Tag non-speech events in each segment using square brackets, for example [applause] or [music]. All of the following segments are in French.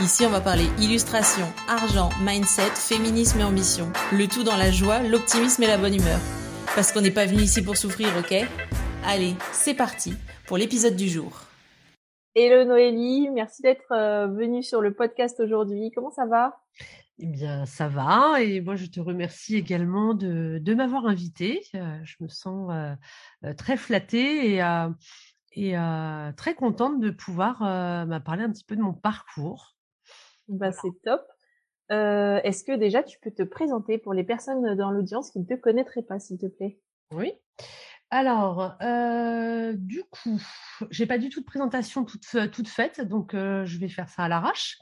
Ici, on va parler illustration, argent, mindset, féminisme et ambition. Le tout dans la joie, l'optimisme et la bonne humeur. Parce qu'on n'est pas venu ici pour souffrir, ok? Allez, c'est parti pour l'épisode du jour. Hello Noélie, merci d'être euh, venue sur le podcast aujourd'hui. Comment ça va? Eh bien, ça va. Et moi, je te remercie également de, m'avoir invitée. Euh, je me sens euh, très flattée et, et très contente de pouvoir parler un petit peu de mon parcours. Bah, c'est top. Euh, Est-ce que déjà tu peux te présenter pour les personnes dans l'audience qui ne te connaîtraient pas, s'il te plaît? Oui. Alors, euh, du coup, j'ai pas du tout de présentation toute, toute faite, donc euh, je vais faire ça à l'arrache.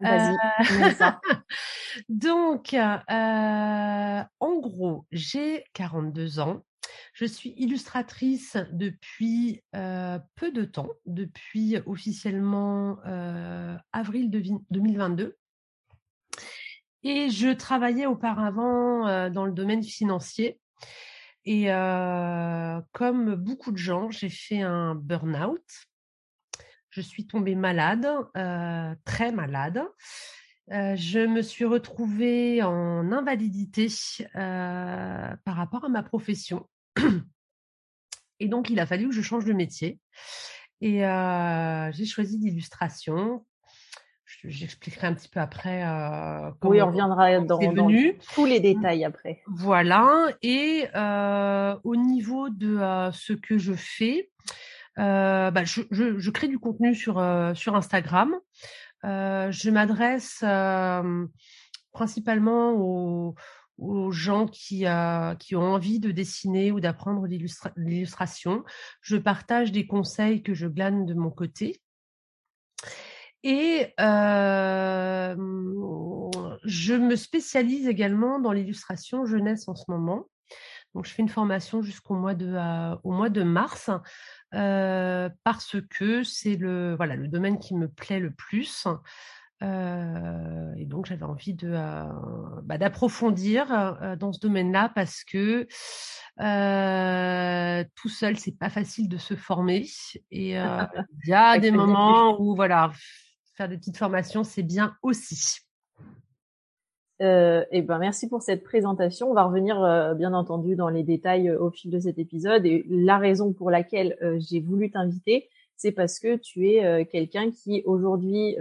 Vas-y. [laughs] Donc, en gros, j'ai 42 ans. Je suis illustratrice depuis euh, peu de temps, depuis officiellement euh, avril 2022. Et je travaillais auparavant euh, dans le domaine financier. Et comme beaucoup de gens, j'ai fait un burn-out. Je suis tombée malade, très malade. je me suis retrouvée en invalidité par rapport à ma profession. Et donc, il a fallu que je change de métier. Et j'ai choisi l'illustration. J'expliquerai un petit peu après euh, comment Oui, on reviendra dans, tous les détails après. Voilà. Et au niveau de ce que je fais, bah, je, je, crée du contenu sur, sur Instagram. je m'adresse principalement aux, aux gens qui, qui ont envie de dessiner ou d'apprendre l'illustration. Je partage des conseils que je glane de mon côté. Et euh, je me spécialise également dans l'illustration jeunesse en ce moment. Donc, je fais une formation jusqu'au mois de, au mois de mars euh, parce que c'est le, voilà, le domaine qui me plaît le plus et donc j'avais envie de bah, d'approfondir dans ce domaine-là parce que tout seul c'est pas facile de se former et [laughs] il y a des moments où voilà faire des petites formations c'est bien aussi. Euh, et ben merci pour cette présentation. On va revenir bien entendu dans les détails au fil de cet épisode. Et la raison pour laquelle j'ai voulu t'inviter, c'est parce que tu es quelqu'un qui aujourd'hui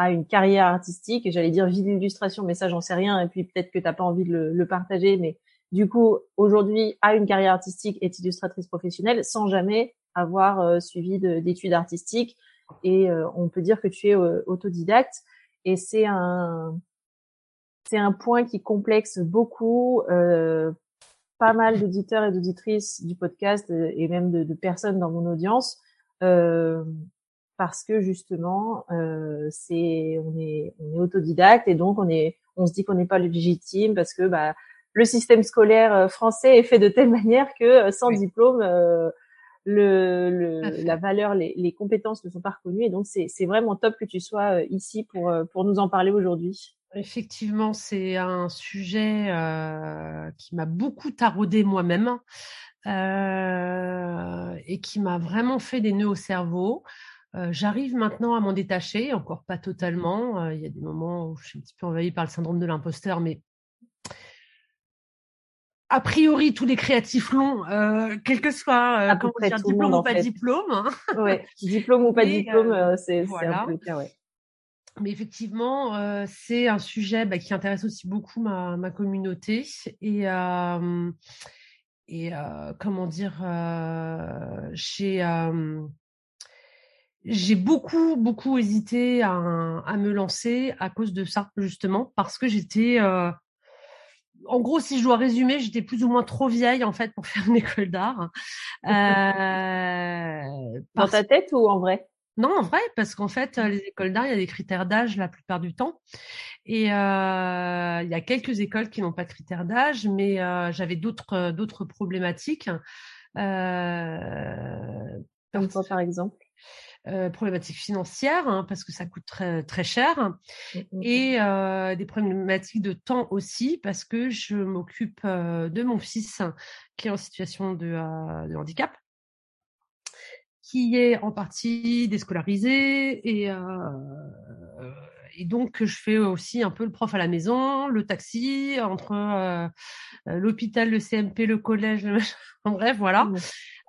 a une carrière artistique, j'allais dire vie d'illustration, mais ça j'en sais rien, et puis peut-être que t'as pas envie de le, partager, mais du coup aujourd'hui a une carrière artistique, est illustratrice professionnelle, sans jamais avoir euh, suivi d'études artistiques, et euh, on peut dire que tu es euh, autodidacte, et c'est un c'est un point qui complexe beaucoup pas mal d'auditeurs et d'auditrices du podcast et même de, de, personnes dans mon audience parce que justement euh, c'est on est on est autodidacte et donc on est on se dit qu'on n'est pas légitime parce que bah le système scolaire euh, français est fait de telle manière que euh, sans diplôme le, le la valeur les, les compétences ne sont pas reconnues et donc c'est c'est vraiment top que tu sois ici pour pour nous en parler aujourd'hui. Effectivement, c'est un sujet qui m'a beaucoup taraudé moi-même euh, et qui m'a vraiment fait des nœuds au cerveau. Euh, j'arrive maintenant à m'en détacher, encore pas totalement. Euh, il y a des moments où je suis un petit peu envahie par le syndrome de l'imposteur, mais a priori, tous les créatifs l'ont, euh, quel que soit dire, diplôme ou pas diplôme. Hein. Ouais, diplôme ou pas [laughs] diplôme, c'est un peu le cas, ouais. Mais effectivement, c'est un sujet bah, qui intéresse aussi beaucoup ma, ma communauté et et comment dire, j'ai j'ai beaucoup, beaucoup hésité à, à, me lancer à cause de ça, justement, parce que j'étais... Euh, en gros, si je dois résumer, j'étais plus ou moins trop vieille, en fait, pour [laughs] faire une école d'art. Euh, Dans ta tête ou en vrai? Non, en vrai, parce qu'en fait, les écoles d'art, il y a des critères d'âge la plupart du temps. Et il y a quelques écoles qui n'ont pas de critères d'âge, mais j'avais d'autres d'autres problématiques. Comme quoi, par exemple? Euh, problématiques financières hein, parce que ça coûte très, très cher mmh, mmh. et euh, des problématiques de temps aussi parce que je m'occupe euh, de mon fils qui est en situation de, de, handicap qui est en partie déscolarisé et et donc je fais aussi un peu le prof à la maison, le taxi entre l'hôpital, le CMP, le collège, [laughs] en bref voilà. Mmh.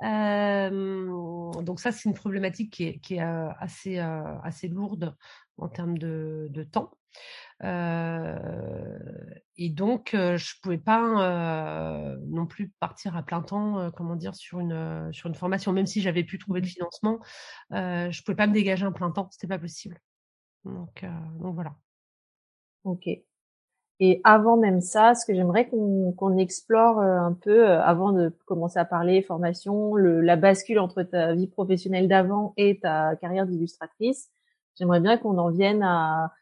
Euh, donc ça, c'est une problématique qui est, qui est euh, assez, euh, assez lourde en termes de, de temps. Euh, et donc, je pouvais pas non plus partir à plein temps, comment dire, sur une sur une formation, même si j'avais pu trouver le mmh. financement, je pouvais pas me dégager un plein temps, c'était pas possible. Donc, donc voilà. Ok. Et avant même ça, ce que j'aimerais qu'on explore euh, un peu, euh, avant de commencer à parler formation, le, la bascule entre ta vie professionnelle d'avant et ta carrière d'illustratrice, j'aimerais bien qu'on en vienne à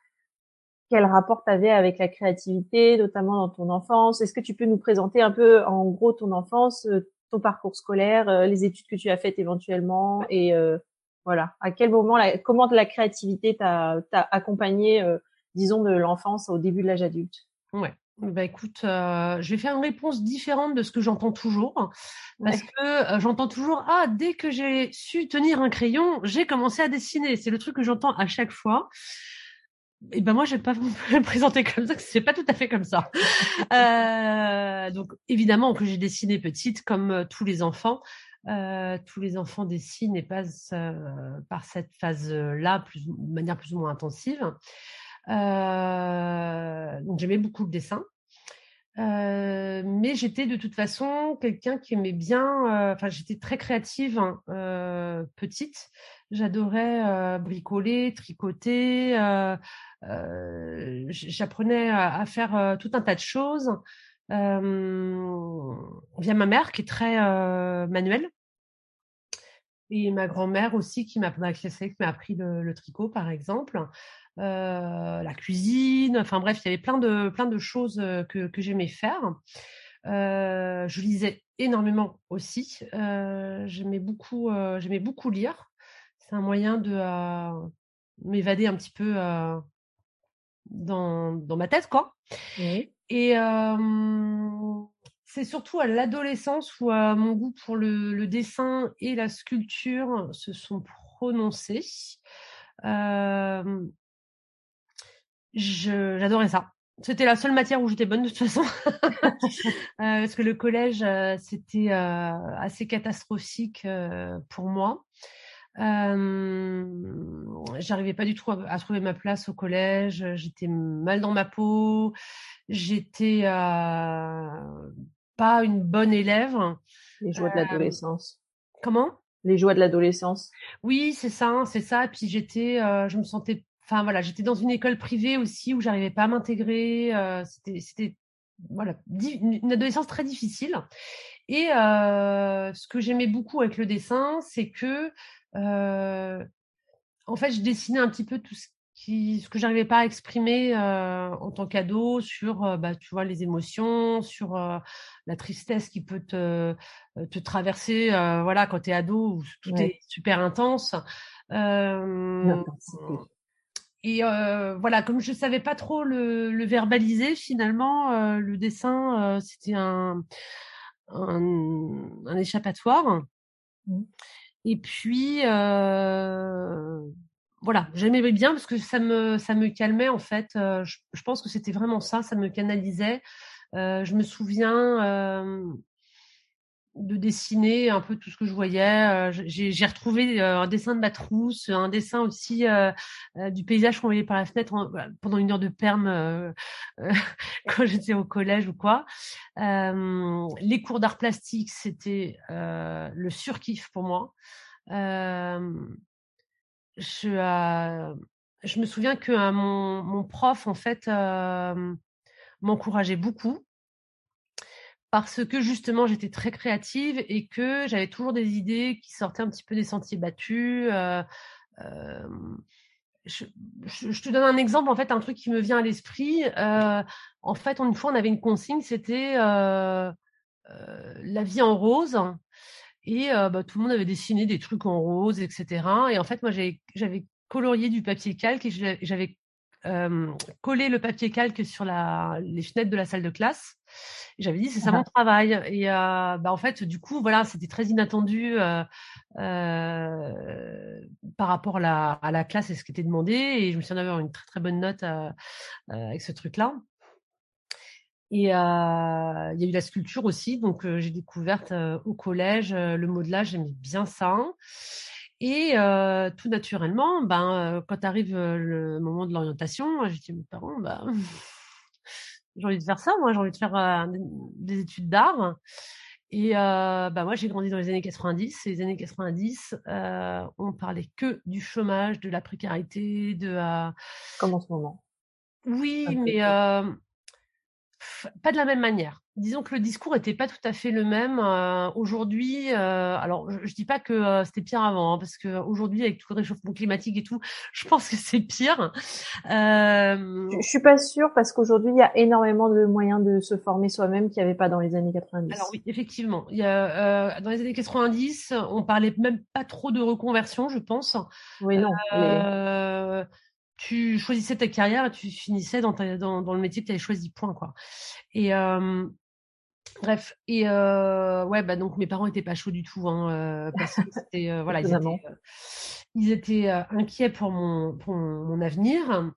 quel rapport tu avais avec la créativité, notamment dans ton enfance? Est-ce que tu peux nous présenter un peu, en gros, ton enfance, euh, ton parcours scolaire, les études que tu as faites éventuellement, et voilà, à quel moment, la, comment la créativité t'a accompagné, disons, de l'enfance au début de l'âge adulte? Ouais. Bah écoute, euh, je vais faire une réponse différente de ce que j'entends toujours, parce que euh, j'entends toujours ah dès que j'ai su tenir un crayon, j'ai commencé à dessiner. C'est le truc que j'entends à chaque fois. Et ben moi, je vais pas [laughs] vous présenter comme ça, c'est pas tout à fait comme ça. [laughs] euh, donc évidemment que j'ai dessiné petite, comme euh, tous les enfants. Tous les enfants dessinent et passent par cette phase-là de manière plus ou moins intensive. Euh, j'aimais beaucoup le dessin. Euh, mais j'étais de toute façon quelqu'un qui aimait bien, euh, enfin j'étais très créative hein, euh, petite, j'adorais bricoler, tricoter, j'apprenais à, faire tout un tas de choses via ma mère qui est très manuelle et ma grand-mère aussi qui m'a m'a appris le, tricot par exemple la cuisine, enfin bref, il y avait plein de, plein de choses que, j'aimais faire. Je lisais énormément aussi. j'aimais beaucoup, j'aimais beaucoup lire. C'est un moyen de m'évader un petit peu dans, dans ma tête, quoi. Et c'est surtout à l'adolescence où mon goût pour le, le, dessin et la sculpture se sont prononcés. Euh, j'adorais ça. C'était la seule matière où j'étais bonne de toute façon, [laughs] euh, parce que le collège euh, c'était euh, assez catastrophique pour moi. J'arrivais pas du tout à, trouver ma place au collège. J'étais mal dans ma peau. J'étais pas une bonne élève. Les joies de l'adolescence. Comment? Les joies de l'adolescence. Oui, c'est ça, c'est ça. Et puis j'étais, je me sentais Enfin voilà, j'étais dans une école privée aussi où j'arrivais pas à m'intégrer. Euh, c'était, c'était voilà, une adolescence très difficile. Et euh, ce que j'aimais beaucoup avec le dessin, c'est que euh, en fait, je dessinais un petit peu tout ce qui, ce que j'arrivais pas à exprimer euh, en tant qu'ado sur, euh, bah, tu vois, les émotions, sur euh, la tristesse qui peut te, te traverser, voilà, quand tu es ado où tout est super intense. Et voilà, comme je savais pas trop le, le verbaliser, finalement, le dessin, c'était un, un, un, échappatoire. Mmh. Et puis, euh, voilà, j'aimais bien parce que ça me, ça me calmait en fait. Je, je, pense que c'était vraiment ça, ça me canalisait. je me souviens de dessiner un peu tout ce que je voyais. Euh, j'ai retrouvé euh, un dessin de ma trousse, un dessin aussi euh, du paysage qu'on voyait par la fenêtre pendant une heure de perme [laughs] quand j'étais au collège ou quoi. les cours d'art plastique, c'était le surkiff pour moi. je, me souviens que mon, mon prof, en fait, m'encourageait beaucoup parce que justement j'étais très créative et que j'avais toujours des idées qui sortaient un petit peu des sentiers battus. Euh, je, te donne un exemple, en fait, un truc qui me vient à l'esprit. en fait, une fois, on avait une consigne, c'était la vie en rose. Et bah, tout le monde avait dessiné des trucs en rose, etc. Et en fait, moi, j'avais colorié du papier calque et j'avais collé le papier calque sur les fenêtres de la salle de classe. J'avais dit c'est ça mon travail. Et bah en fait du coup voilà c'était très inattendu par rapport à la, à la, classe et ce qui était demandé. Et je me suis dit avoir une très très bonne note avec ce truc là. Et il y a eu la sculpture aussi, donc j'ai découverte au collège le modelage, j'aimais bien ça. Et tout naturellement, ben, quand arrive le moment de l'orientation, j'ai dit à mes parents, bah, j'ai envie de faire ça, moi, j'ai envie de faire des études d'art. Et bah, moi, j'ai grandi dans les années 90. Et les années 90, on parlait que du chômage, de la précarité, de. Comme en ce moment. Oui, mais pas de la même manière. Disons que le discours n'était pas tout à fait le même. Euh, aujourd'hui, euh, alors je, ne dis pas que euh, c'était pire avant, hein, parce qu'aujourd'hui, avec tout le réchauffement climatique et tout, [laughs] je pense que c'est pire. Je, je suis pas sûre, parce qu'aujourd'hui, il y a énormément de moyens de se former soi-même qu'il n'y avait pas dans les années 90. Alors oui, effectivement. Il y a, dans les années 90, on parlait même pas trop de reconversion, je pense. Oui, non tu choisissais ta carrière et tu finissais dans, dans, le métier que tu avais choisi, point. Quoi. Et bref, et ouais, bah, donc mes parents n'étaient pas chauds du tout, hein, parce que [laughs] c'était, voilà, ils étaient, ils étaient inquiets pour mon, pour mon avenir.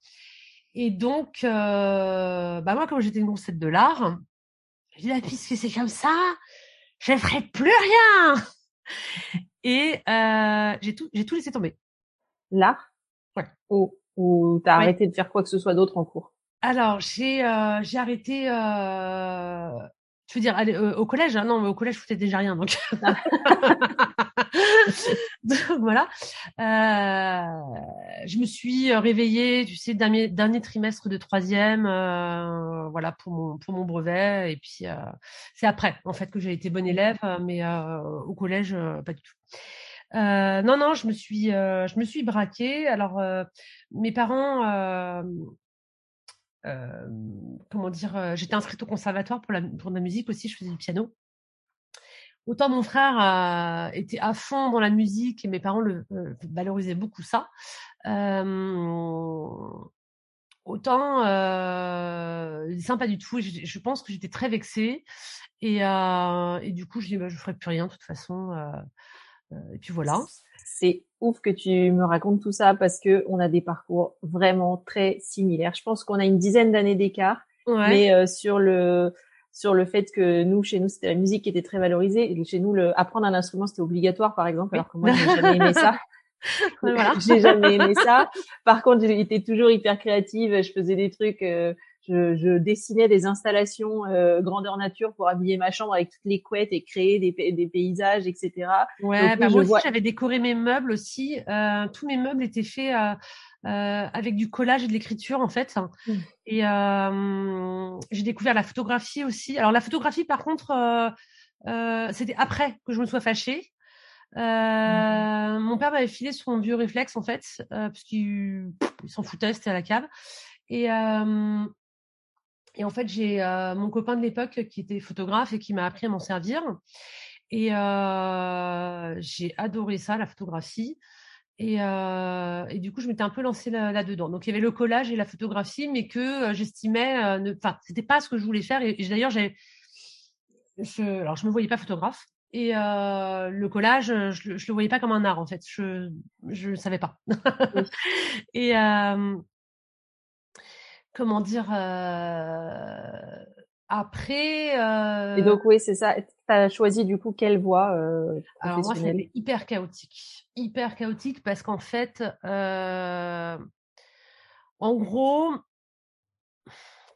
Et donc, bah, moi, comme j'étais une grossette de l'art, je dis, ah, puisque c'est comme ça, je ne ferai plus rien. Et j'ai tout, j'ai tout laissé tomber. L'art? Ouais. Oh ou t'as as arrêté de faire quoi que ce soit d'autre en cours? Alors j'ai euh, j'ai arrêté. Euh, tu veux dire aller, euh, au collège hein Non, mais au collège je foutais déjà rien donc. [laughs] donc voilà. Euh, je me suis réveillée, tu sais, dernier, dernier trimestre de troisième, euh, voilà pour mon pour mon brevet et puis c'est après en fait que j'ai été bonne élève, mais au collège pas du tout. Euh, non, non, je me suis, euh, je me suis braquée. Alors, euh, mes parents, comment dire, j'étais inscrite au conservatoire pour la, la musique aussi, je faisais du piano. Autant mon frère était à fond dans la musique et mes parents le valorisaient beaucoup ça. autant euh, pas du tout. Je, je pense que j'étais très vexée et, et du coup je dis bah, je ferai plus rien de toute façon. Euh, et puis voilà. C'est ouf que tu me racontes tout ça parce que on a des parcours vraiment très similaires. Je pense qu'on a une dizaine d'années d'écart, mais euh, sur le sur le fait que nous, chez nous, c'était la musique qui était très valorisée. Et chez nous, le, apprendre un instrument, c'était obligatoire, par exemple, alors que moi, j'ai jamais aimé ça. [laughs] voilà. [laughs] j'ai jamais aimé ça. Par contre, j'étais toujours hyper créative. Je faisais des trucs. Euh, je, je, dessinais des installations euh, grandeur nature pour habiller ma chambre avec toutes les couettes et créer des, des paysages, etc. Ouais, bah moi aussi j'avais décoré mes meubles aussi. Euh, tous mes meubles étaient faits euh, euh avec du collage et de l'écriture en fait. Mmh. Et euh, j'ai découvert la photographie aussi. Alors la photographie par contre, c'était après que je me sois fâchée. Euh, mmh. Mon père m'avait filé son vieux réflexe en fait, parce qu'il s'en foutait, c'était à la cave. Et, euh, et en fait, j'ai euh, mon copain de l'époque qui était photographe et qui m'a appris à m'en servir. Et euh, j'ai adoré ça, la photographie. Et, euh, et, du coup, je m'étais un peu lancée là-dedans. Donc, il y avait le collage et la photographie, mais que j'estimais, ne... enfin, c'était pas ce que je voulais faire. Et, d'ailleurs, j'ai, je... alors, je me voyais pas photographe. Et le collage, je, je le voyais pas comme un art en fait. Je je savais pas. [laughs] et comment dire euh, après. Euh... Et donc oui, c'est ça. Tu as choisi du coup quelle voie euh, Alors moi, c'était hyper chaotique, hyper chaotique parce qu'en fait, euh, en gros.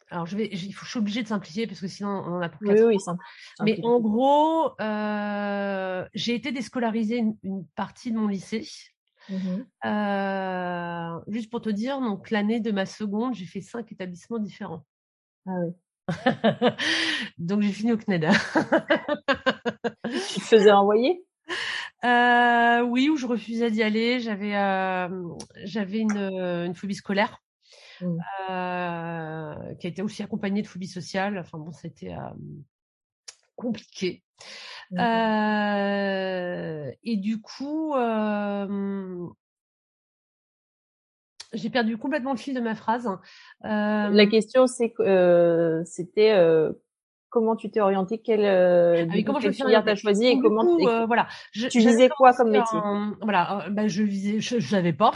Alors, je vais, je, je suis obligée de simplifier parce que sinon on en a pour Oui, oui, Mais en gros, euh, j'ai été déscolarisée une, partie de mon lycée Mmh euh, juste pour te dire, donc l'année de ma seconde, j'ai fait cinq établissements différents. Ah oui. [laughs] donc j'ai fini au CNED. tu te faisais envoyer? [laughs] Oui, où je refusais d'y aller. J'avais j'avais une, une phobie scolaire. Mmh. qui a été aussi accompagnée de phobie sociale. Enfin bon, c'était compliqué. Et du coup, j'ai perdu complètement le fil de ma phrase. La question, c'est c'était comment tu t'es orienté, quelle, ah comment quelle filière t'as choisi et comment voilà. tu visais quoi comme métier? Voilà, ben je visais, je, je savais pas,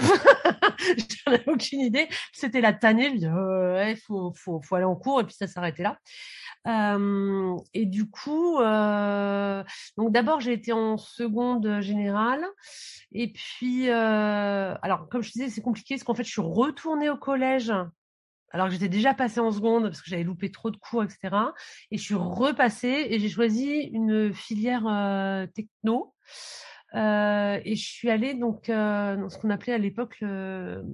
[laughs] j'en avais aucune idée. C'était la tannée, il ouais, faut, faut, aller en cours et puis ça s'arrêtait là et du coup, euh, donc d'abord j'ai été en seconde générale, et puis, euh, alors comme je disais, c'est compliqué parce qu'en fait je suis retournée au collège. Alors que j'étais déjà passée en seconde parce que j'avais loupé trop de cours, etc. Et je suis repassée et j'ai choisi une filière euh, techno. Euh, et je suis allée donc dans ce qu'on appelait à l'époque le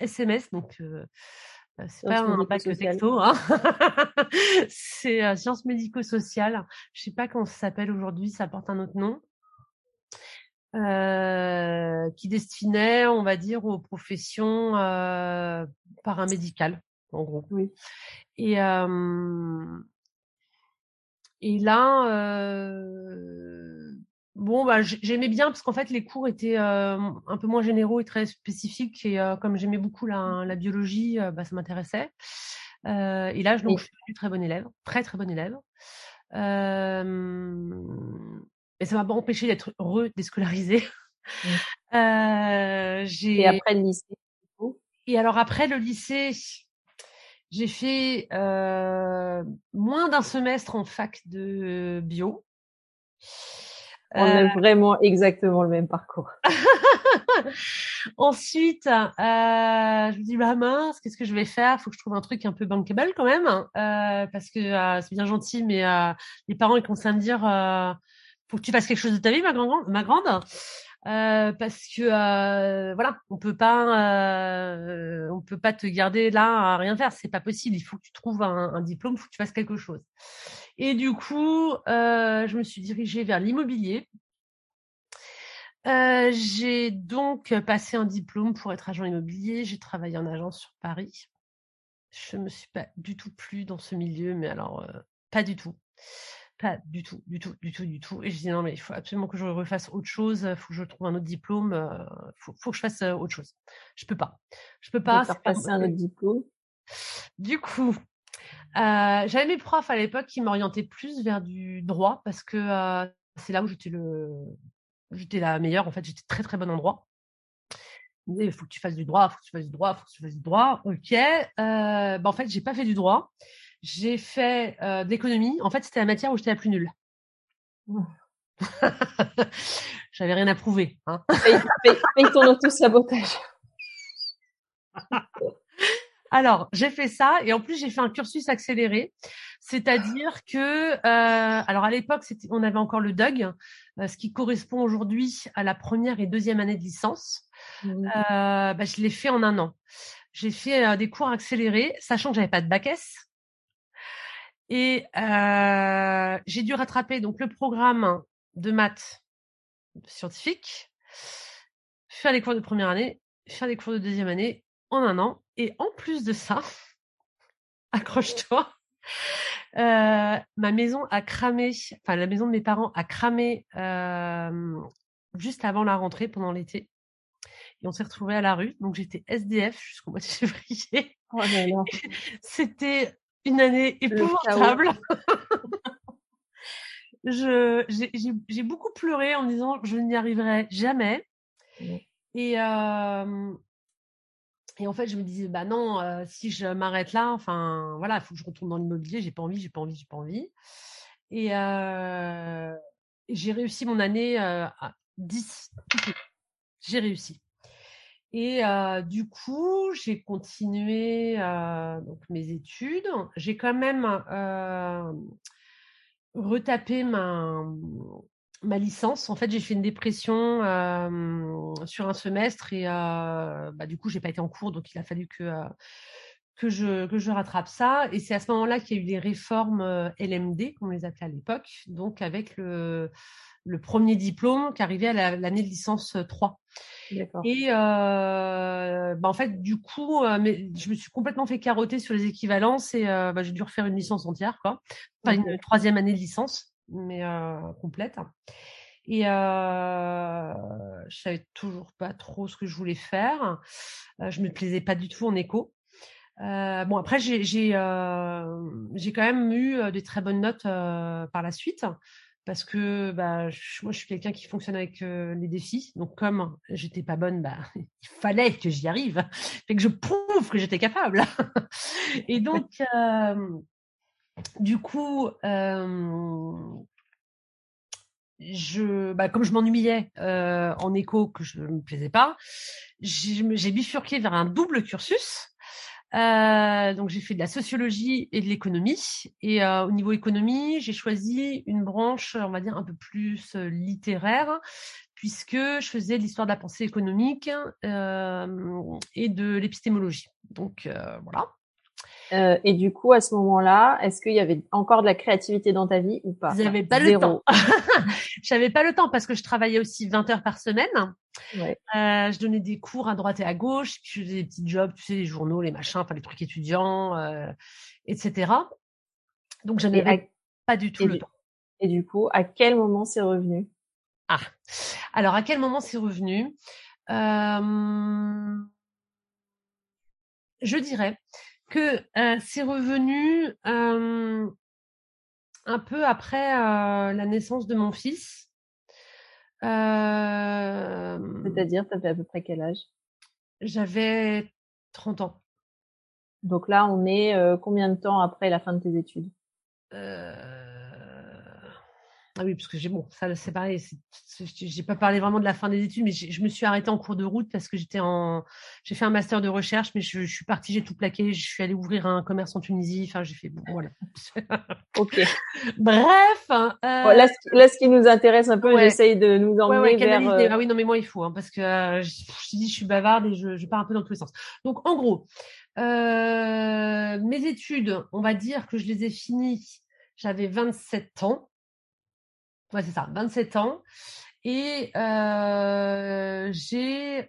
SMS, donc euh, c'est pas un bac texto, hein [laughs] c'est euh, sciences médico-sociales. Je sais pas comment ça s'appelle aujourd'hui, ça porte un autre nom. Euh, qui destinait, on va dire, aux professions euh, paramédicales, en gros. Oui. Et, euh, et là, euh, Bon, bah, j'aimais bien parce qu'en fait, les cours étaient euh, un peu moins généraux et très spécifiques. Et euh, comme j'aimais beaucoup la, la biologie, euh, bah, ça m'intéressait. et là, donc, je suis devenue très bonne élève, très très bonne élève. mais ça m'a pas empêché d'être heureux, déscolarisée. [laughs] et après le lycée Et alors après le lycée, j'ai fait moins d'un semestre en fac de bio. On a euh, vraiment exactement le même parcours. [laughs] Ensuite, euh, je me dis bah mince, qu'est-ce que je vais faire? Faut que je trouve un truc un peu bankable quand même, euh, parce que euh, c'est bien gentil, mais euh, les parents ils commencent à me dire faut que tu fasses quelque chose de ta vie, ma grande, ma grande. parce que voilà, on peut pas, on peut pas te garder là à rien faire, c'est pas possible. Il faut que tu trouves un, un diplôme, il faut que tu fasses quelque chose. Et du coup, euh, je me suis dirigée vers l'immobilier. Euh, j'ai donc passé un diplôme pour être agent immobilier. J'ai travaillé en agence sur Paris. Je me suis pas du tout plu dans ce milieu, mais alors euh, pas du tout. Pas du tout, du tout, du tout, du tout. Et je dis non, mais il faut absolument que je refasse autre chose. Il faut que je trouve un autre diplôme. Il faut, faut, que je fasse autre chose. Je peux pas. Je peux pas. Faire passer un autre diplôme. Du coup, euh, j'avais mes profs à l'époque qui m'orientaient plus vers du droit parce que euh, c'est là où j'étais le, j'étais la meilleure. En fait, j'étais très très bonne en droit. Il faut que tu fasses du droit, il faut que tu fasses du droit, il faut que tu fasses du droit. Ok. Euh, bah, en fait, j'ai pas fait du droit. J'ai fait de l'économie. En fait, c'était la matière où j'étais la plus nulle. [laughs] J'avais rien à prouver. Hein. Paye, paye ton auto-sabotage. [laughs] Alors, j'ai fait ça et en plus j'ai fait un cursus accéléré, c'est-à-dire que, euh, alors à l'époque, on avait encore le DUG, euh, ce qui correspond aujourd'hui à la première et deuxième année de licence. Mmh. Euh, bah, je l'ai fait en un an. J'ai fait des cours accélérés, sachant que j'avais pas de bac S. Et j'ai dû rattraper donc le programme de maths scientifique, faire les cours de première année, faire les cours de deuxième année en un an. Et en plus de ça, [laughs] accroche-toi, euh, ma maison a cramé, enfin la maison de mes parents a cramé euh, juste avant la rentrée pendant l'été. Et on s'est retrouvés à la rue. Donc j'étais SDF jusqu'au mois de [laughs] février. Oh [laughs] C'était une année épouvantable. j'ai beaucoup pleuré en me disant je n'y arriverai jamais. Et, euh, et en fait, je me disais, bah non, euh, si je m'arrête là, enfin, voilà, il faut que je retourne dans l'immobilier, j'ai pas envie, j'ai pas envie, j'ai pas envie. Et euh, j'ai réussi mon année euh, à 10. J'ai réussi. Et du coup, j'ai continué mes études. J'ai quand même retapé ma, ma licence, en fait, j'ai fait une dépression euh, sur un semestre et euh, bah, du coup, j'ai pas été en cours, donc il a fallu que, euh, que je, que je rattrape ça. Et c'est à ce moment-là qu'il y a eu les réformes LMD, comme on les appelait à l'époque, donc avec le, le premier diplôme qui arrivait à l'année de licence 3. Et euh, bah en fait, du coup, euh, mais je me suis complètement fait carotter sur les équivalences et euh, bah, j'ai dû refaire une licence entière, quoi. Enfin, une troisième année de licence, mais complète. Et euh, je savais toujours pas trop ce que je voulais faire. je me plaisais pas du tout en éco. bon, après, j'ai j'ai quand même eu des très bonnes notes par la suite parce que bah, moi, je suis quelqu'un qui fonctionne avec les défis. Donc, comme j'étais pas bonne, bah, [laughs] il fallait que j'y arrive, fait que je prouve que j'étais capable. Et donc, du coup, je, bah, comme je m'ennuyais en écho, que je ne me plaisais pas, j'ai bifurqué vers un double cursus euh, donc j'ai fait de la sociologie et de l'économie. Et euh, au niveau économie, j'ai choisi une branche, on va dire, un peu plus euh, littéraire, puisque je faisais de l'histoire de la pensée économique euh, et de l'épistémologie. Donc voilà. Euh, et du coup, à ce moment-là, est-ce qu'il y avait encore de la créativité dans ta vie ou pas? J'avais pas le temps. [laughs] J'avais pas le temps parce que je travaillais aussi 20 heures par semaine. Ouais. Euh, je donnais des cours à droite et à gauche, puis je faisais des petits jobs, tu sais, les journaux, les machins, enfin les trucs étudiants, euh, etc. Donc je n'avais pas du tout le temps. Et du coup, à quel moment c'est revenu? Ah, alors à quel moment c'est revenu? Je dirais que c'est revenu un peu après la naissance de mon fils. C'est-à-dire, tu avais à peu près quel âge? J'avais 30 ans. Donc là, on est combien de temps après la fin de tes études? Ah oui, parce que j'ai bon, ça c'est pareil. J'ai pas parlé vraiment de la fin des études, mais je me suis arrêtée en cours de route parce que j'étais en, j'ai fait un master de recherche, mais je, suis partie, j'ai tout plaqué. Je suis allée ouvrir un commerce en Tunisie. Enfin, j'ai fait bon, voilà. [laughs] ok. Bref. Euh... là, ce, qui nous intéresse un peu, j'essaye de nous emmener vers. Euh, ah oui, non, mais moi il faut, hein, parce que euh, je, je, dis, je suis bavarde et je, je pars un peu dans tous les sens. Donc, en gros, mes études, on va dire que je les ai finies. J'avais 27 ans. Ouais, c'est ça, 27 ans. Et euh, j'ai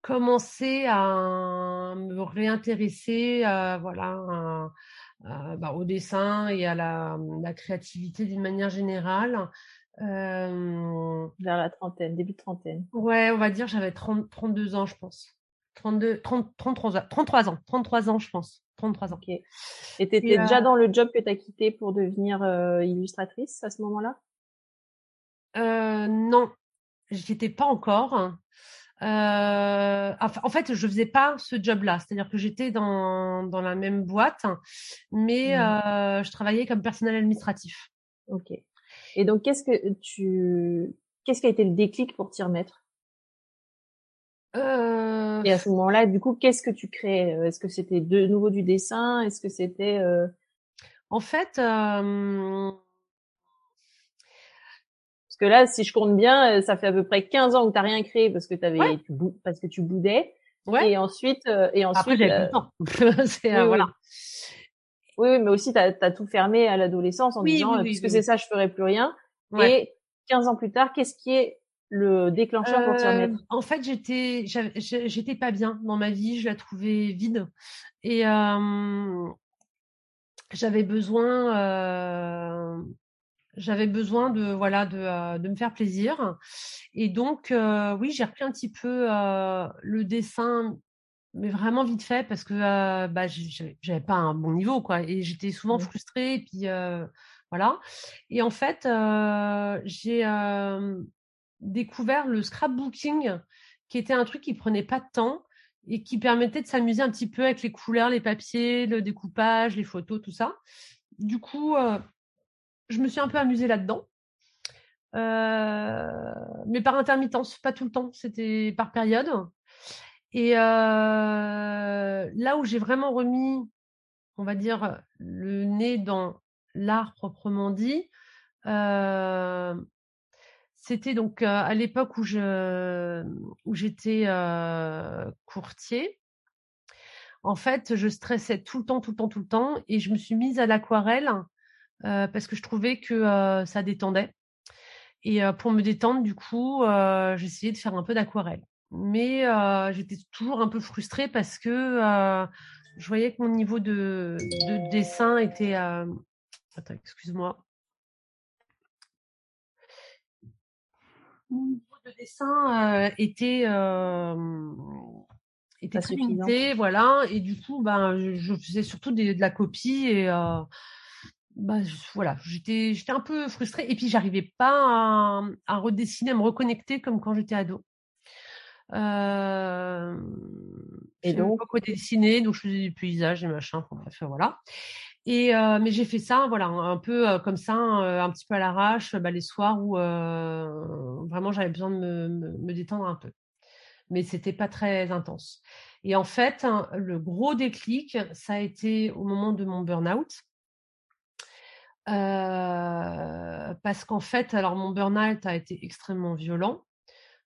commencé à me réintéresser euh, voilà, bah, au dessin et à la, la créativité d'une manière générale. Vers la trentaine, début de trentaine. Ouais, on va dire j'avais 32 ans, je pense. 32, 30, 33, 33 ans, 33 ans, je pense. 33 ans. Et tu étais déjà euh dans le job que tu as quitté pour devenir euh, illustratrice à ce moment-là? Euh, Non, j'y étais pas encore. Euh, en fait, je faisais pas ce job-là, c'est-à-dire que j'étais dans, dans la même boîte, mais mmh. je travaillais comme personnel administratif. Ok. Et donc, qu'est-ce que tu, qu'est-ce qui a été le déclic pour t'y remettre? Euh... Et à ce moment-là, du coup, qu'est-ce que tu crées Est-ce que c'était de nouveau du dessin Est-ce que c'était euh... En fait, euh... parce que là, si je compte bien, euh, ça fait à peu près 15 ans que tu n'as rien créé parce que avais, ouais. tu parce que tu boudais. Ouais. Et ensuite, euh, et ensuite, Après, [laughs] c'est oui, voilà. Oui. oui, mais aussi tu as, tout fermé à l'adolescence en oui, disant puisque c'est ça, je ferai plus rien. Et 15 ans plus tard, qu'est-ce qui est le déclencheur pour t'y remettre? En fait, j'étais, j'étais pas bien dans ma vie. Je la trouvais vide et euh, j'avais besoin, euh, j'avais besoin de voilà de, de me faire plaisir. Et donc, euh, oui, j'ai repris un petit peu le dessin mais vraiment vite fait parce que euh, bah, j'avais pas un bon niveau quoi et j'étais souvent frustrée et puis euh, voilà et en fait euh, j'ai découvert le scrapbooking, qui était un truc qui prenait pas de temps et qui permettait de s'amuser un petit peu avec les couleurs, les papiers, le découpage, les photos, tout ça. Du coup, euh, je me suis un peu amusée là-dedans. Euh, mais par intermittence, pas tout le temps, c'était par période. Et euh, là où j'ai vraiment remis, on va dire, le nez dans l'art proprement dit, c'était donc à l'époque où j'étais courtier. en fait, je stressais tout le temps, tout le temps, tout le temps, et je me suis mise à l'aquarelle parce que je trouvais que ça détendait. Et pour me détendre, du coup, j'essayais de faire un peu d'aquarelle. Mais j'étais toujours un peu frustrée parce que je voyais que mon niveau de, dessin était. Attends, excuse-moi. Mon niveau de dessin était était très limité, voilà. Et du coup, ben, je, faisais surtout de la copie et bah, voilà, j'étais j'étais un peu frustrée et puis j'arrivais pas à, redessiner, à me reconnecter comme quand j'étais ado. Euh, et donc? quoi dessiner, donc je faisais du paysage et machin, bref, voilà. Euh, mais j'ai fait ça, voilà, un peu euh, comme ça, un petit peu à l'arrache, bah, les soirs où vraiment j'avais besoin de me, détendre un peu. Mais c'était pas très intense. Et en fait, hein, le gros déclic, ça a été au moment de mon burn-out. Euh, parce qu'en fait, alors mon burn-out a été extrêmement violent,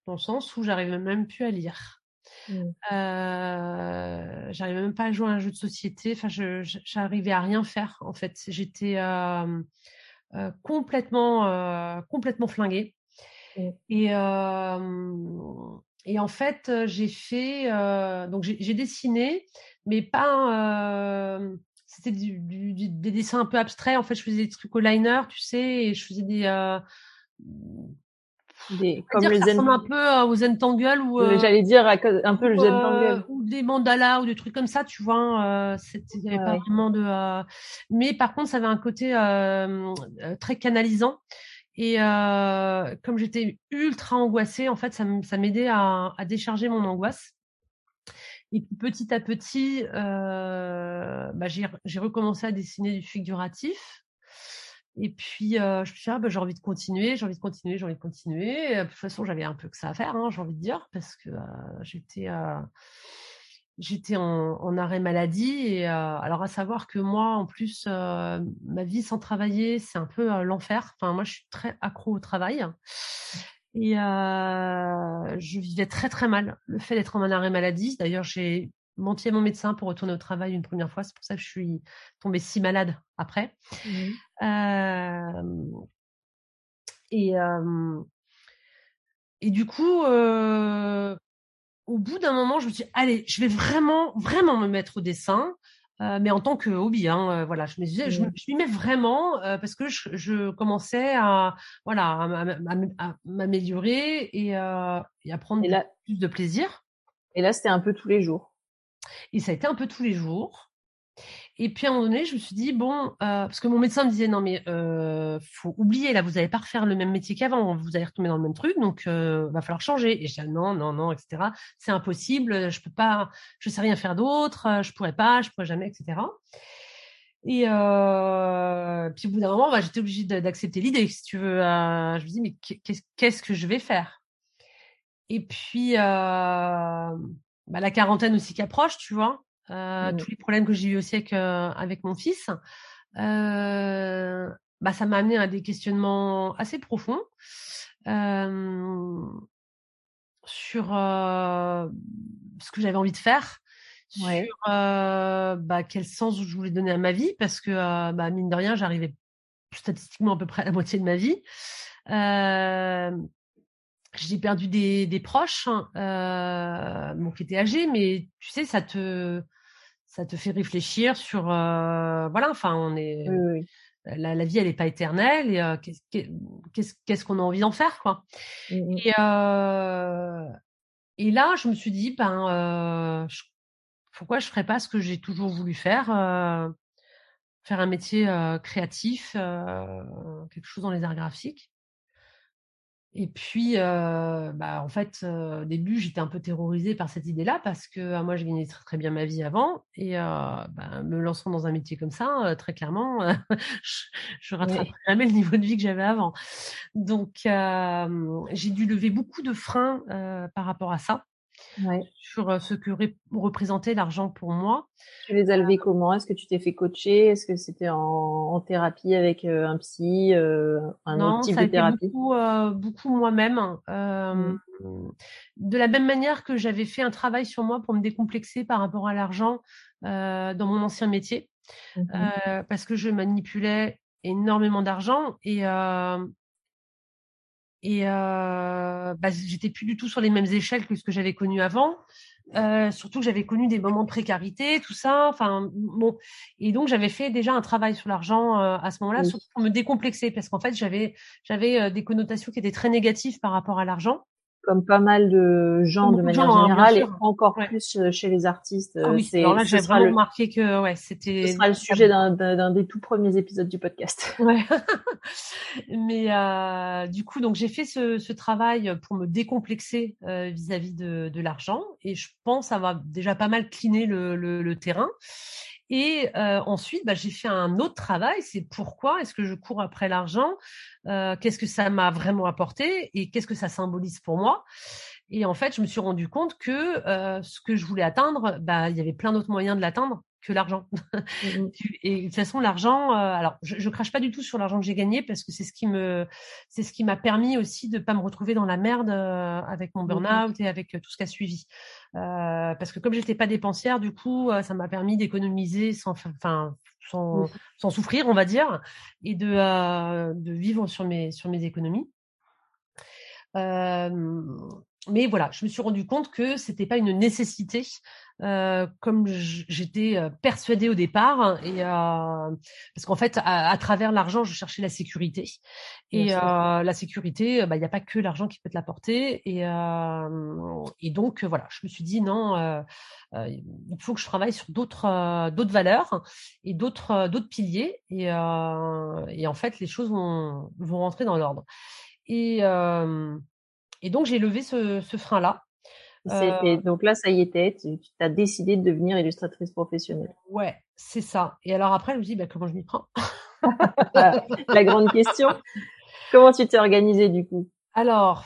dans le sens où j'arrivais même plus à lire. Mmh. Euh, j'arrivais même pas à jouer à un jeu de société. Enfin, je, j'arrivais à rien faire. En fait, j'étais euh, complètement, complètement flinguée. Mmh. Et, et en fait, j'ai fait, donc j'ai, j'ai dessiné, mais pas c'était des dessins un peu abstraits. En fait, je faisais des trucs au liner, tu sais, et je faisais des. Euh, des comme le zen... un peu euh, aux Zentangle ou euh, j'allais dire un peu le Zentangle ou des mandalas ou des trucs comme ça tu vois c'était il n'y avait pas vraiment de mais par contre ça avait un côté très canalisant. Et comme j'étais ultra angoissée en fait ça m'aidait à, à décharger mon angoisse. Et puis petit à petit, euh, bah, j'ai recommencé à dessiner du figuratif. Et puis, euh, je me suis dit, ah, bah, j'ai envie de continuer, j'ai envie de continuer, j'ai envie de continuer. de toute façon, j'avais un peu que ça à faire, hein, j'ai envie de dire, parce que euh, j'étais en, en, arrêt maladie. Et alors, à savoir que moi, en plus, ma vie sans travailler, c'est un peu l'enfer. Enfin, moi, je suis très accro au travail. Et euh, je vivais très très mal le fait d'être en arrêt maladie. D'ailleurs, j'ai menti à mon médecin pour retourner au travail une première fois. C'est pour ça que je suis tombée si malade après. Mmh. Euh, et, euh, et du coup, euh, au bout d'un moment, je me suis dit, allez, je vais vraiment, vraiment me mettre au dessin. Mais en tant que hobby, hein, voilà, je me disais, je, m'y mets vraiment parce que je, je, commençais à, voilà, à, m'améliorer et, et, à prendre plus de plaisir. Et là, c'était un peu tous les jours? Et ça a été un peu tous les jours. Et puis à un moment donné, je me suis dit bon, euh, parce que mon médecin me disait non mais euh, faut oublier là, vous n'allez pas refaire le même métier qu'avant, vous allez retomber dans le même truc, donc euh, va falloir changer. Et je disais non non non etc. C'est impossible, je peux pas, je sais rien faire d'autre, euh, je pourrais pas, je pourrais jamais etc. Et puis au bout d'un moment, bah, j'étais obligée d'accepter l'idée. Si tu veux, je me dis mais qu'est-ce que je vais faire? Et puis bah, la quarantaine aussi qui approche, tu vois. Euh, mmh. tous les problèmes que j'ai eu aussi avec, euh, avec mon fils, euh, bah, ça m'a amené à des questionnements assez profonds sur ce que j'avais envie de faire, sur bah, quel sens je voulais donner à ma vie, parce que bah, mine de rien, j'arrivais statistiquement à peu près à la moitié de ma vie. J'ai perdu des, des proches, hein, bon, qui étaient âgés, mais tu sais, ça te, ça te fait réfléchir sur euh, voilà enfin on est La, vie elle n'est pas éternelle et euh, qu'est-ce qu'on a envie d'en faire quoi. Mmh, mmh. et euh, et là je me suis dit ben pourquoi je ferais pas ce que j'ai toujours voulu faire faire un métier créatif quelque chose dans les arts graphiques et puis, euh, bah, en fait, au début, j'étais un peu terrorisée par cette idée-là parce que moi, je gagnais très, très bien ma vie avant. Et bah, me lançant dans un métier comme ça, très clairement, [laughs] je ne rattraperai jamais le niveau de vie que j'avais avant. Donc, j'ai dû lever beaucoup de freins par rapport à ça. Sur ce que représentait l'argent pour moi. Tu les as levés comment? Est-ce que tu t'es fait coacher? Est-ce que c'était en, thérapie avec un psy, un non, autre type ça a de thérapie? été beaucoup, beaucoup moi-même. Mmh. De la même manière que j'avais fait un travail sur moi pour me décomplexer par rapport à l'argent dans mon ancien métier, mmh parce que je manipulais énormément d'argent et et euh, bah, j'étais plus du tout sur les mêmes échelles que ce que j'avais connu avant. Euh, surtout que j'avais connu des moments de précarité, tout ça. Enfin bon, et donc j'avais fait déjà un travail sur l'argent euh, à ce moment-là, surtout pour me décomplexer, parce qu'en fait j'avais j'avais euh, des connotations qui étaient très négatives par rapport à l'argent comme pas mal de gens de manière hein, générale et encore plus euh, chez les artistes. Ah oui, alors là j'ai vraiment le, remarqué que ouais c'était. Ce sera le sujet d'un des tout premiers épisodes du podcast. [laughs] Ouais. Mais euh, du coup donc j'ai fait ce, ce, travail pour me décomplexer euh, vis-à-vis de, de l'argent et je pense avoir déjà pas mal cliné le, le, le terrain. Et euh, ensuite, bah, j'ai fait un autre travail, c'est pourquoi est-ce que je cours après l'argent euh, Qu'est-ce que ça m'a vraiment apporté et qu'est-ce que ça symbolise pour moi Et en fait, je me suis rendu compte que euh, ce que je voulais atteindre, bah, il y avait plein d'autres moyens de l'atteindre que l'argent. Mmh [laughs] et de toute façon, l'argent, euh, alors je, je crache pas du tout sur l'argent que j'ai gagné parce que c'est ce qui me, c'est ce qui m'a permis aussi de pas me retrouver dans la merde euh, avec mon mmh burn-out et avec euh, tout ce qui a suivi. Parce que comme j'étais pas dépensière, du coup, ça m'a permis d'économiser sans, enfin, sans, sans, souffrir, on va dire, et de, de vivre sur mes, sur mes économies. mais voilà, je me suis rendu compte que c'était pas une nécessité euh, comme j'étais euh, persuadée au départ, et euh, parce qu'en fait, à, travers l'argent, je cherchais la sécurité, et euh, la sécurité, bah, il n'y a pas que l'argent qui peut te l'apporter, et, et donc voilà, je me suis dit non, il faut que je travaille sur d'autres d'autres valeurs et d'autres d'autres piliers, et, et en fait, les choses vont vont rentrer dans l'ordre, et et donc j'ai levé ce, ce frein Euh, donc là, ça y était, tu, as décidé de devenir illustratrice professionnelle. Ouais, c'est ça. Et alors après, je me dis, bah, comment je m'y prends? [laughs] La grande question. Comment tu t'es organisée du coup? Alors,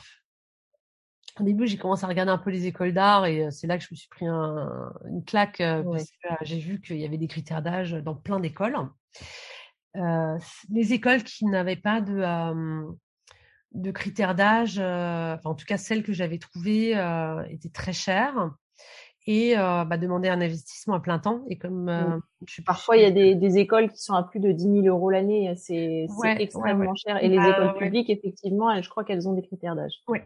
au début, j'ai commencé à regarder un peu les écoles d'art et euh, c'est là que je me suis pris une claque euh, parce que j'ai vu qu'il y avait des critères d'âge dans plein d'écoles. les écoles qui n'avaient pas de de critères d'âge, euh, en tout cas celles que j'avais trouvées euh, étaient très chères et euh, bah, demander un investissement à plein temps. Et comme parfois il y a des, des, écoles qui sont à plus de 10 000 euros l'année, c'est extrêmement cher. Et les bah, écoles publiques, effectivement, je crois qu'elles ont des critères d'âge. Oui.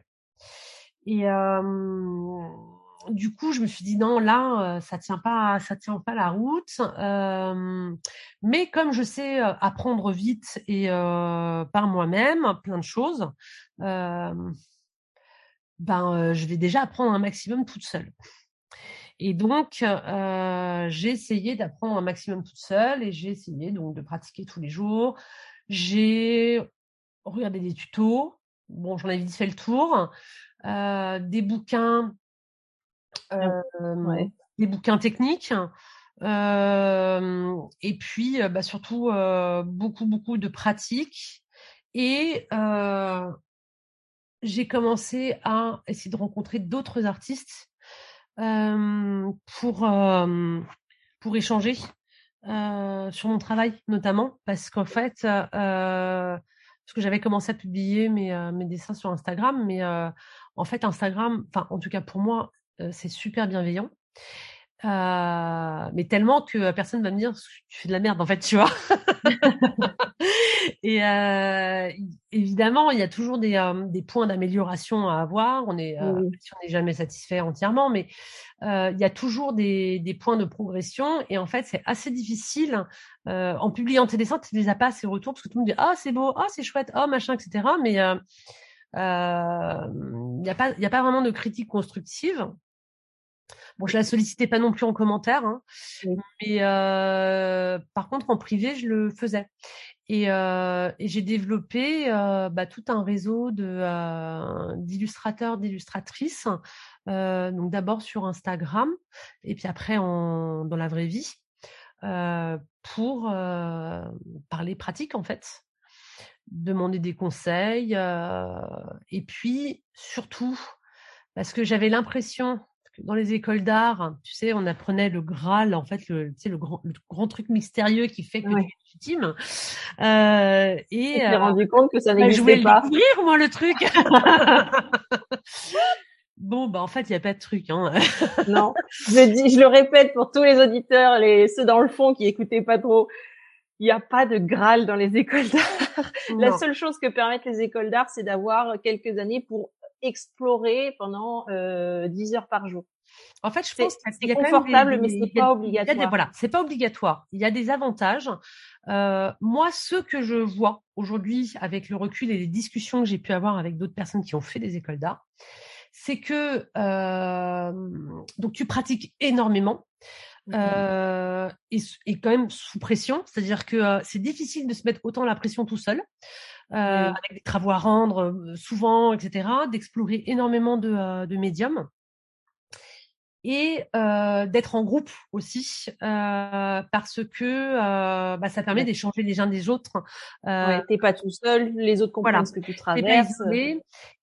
Et du coup, je me suis dit non, là, ça tient pas, ça tient pas la route. mais comme je sais apprendre vite et par moi-même plein de choses, ben, je vais déjà apprendre un maximum toute seule. Et donc, j'ai essayé d'apprendre un maximum toute seule et j'ai essayé donc de pratiquer tous les jours. J'ai regardé des tutos. Bon, j'en avais vite fait le tour. des bouquins des bouquins techniques. et puis, bah, surtout, beaucoup, beaucoup de pratiques. Et j'ai commencé à essayer de rencontrer d'autres artistes pour, pour échanger sur mon travail, notamment, parce qu'en fait, parce que j'avais commencé à publier mes, mes dessins sur Instagram, mais en fait, Instagram, enfin, en tout cas pour moi, c'est super bienveillant. mais tellement que personne va me dire tu fais de la merde en fait tu vois. [laughs] Et évidemment il y a toujours des, des points d'amélioration à avoir. On est on n'est jamais satisfait entièrement mais il y a toujours des, des, points de progression. Et en fait c'est assez difficile en publiant tes dessins tu les as pas ces retours parce que tout le monde dit ah c'est beau ah c'est chouette ah machin etc mais il n'y a pas il a pas vraiment de critique constructive Bon, je la sollicitais pas non plus en commentaire, hein, mais euh, par contre en privé, je le faisais. Et, euh, et j'ai développé euh, bah, tout un réseau de d'illustrateurs, d'illustratrices. Donc d'abord sur Instagram et puis après en, dans la vraie vie pour parler pratique en fait, demander des conseils et puis surtout parce que j'avais l'impression dans les écoles d'art, tu sais, on apprenait le Graal, en fait, le, tu sais, le grand, le grand truc mystérieux qui fait que tu es légitime. Euh, et tu t'es euh, rendu compte que ça bah, n'existait pas. Je voulais découvrir moi le truc. [laughs] Bon, bah en fait, il n'y a pas de truc. Hein. [laughs] non, je, dis, je le répète pour tous les auditeurs, les ceux dans le fond qui écoutaient pas trop. Il n'y a pas de Graal dans les [laughs] écoles d'art. La seule chose que permettent les écoles d'art, c'est d'avoir quelques années pour explorer pendant euh, 10 heures par jour. En fait, je pense que c'est confortable, mais c'est pas obligatoire. voilà, c'est pas obligatoire. Il y a des avantages. Euh, moi, ce que je vois aujourd'hui, avec le recul et les discussions que j'ai pu avoir avec d'autres personnes qui ont fait des écoles d'art, c'est que euh, donc tu pratiques énormément. Mmh euh, et, et, quand même sous pression, c'est-à-dire que euh, c'est difficile de se mettre autant la pression tout seul. Euh, avec des travaux à rendre souvent, etc., d'explorer énormément de, de médiums et d'être en groupe aussi parce que bah, ça permet d'échanger les uns des autres. Ouais, t'es pas tout seul, les autres comprennent ce que tu traverses.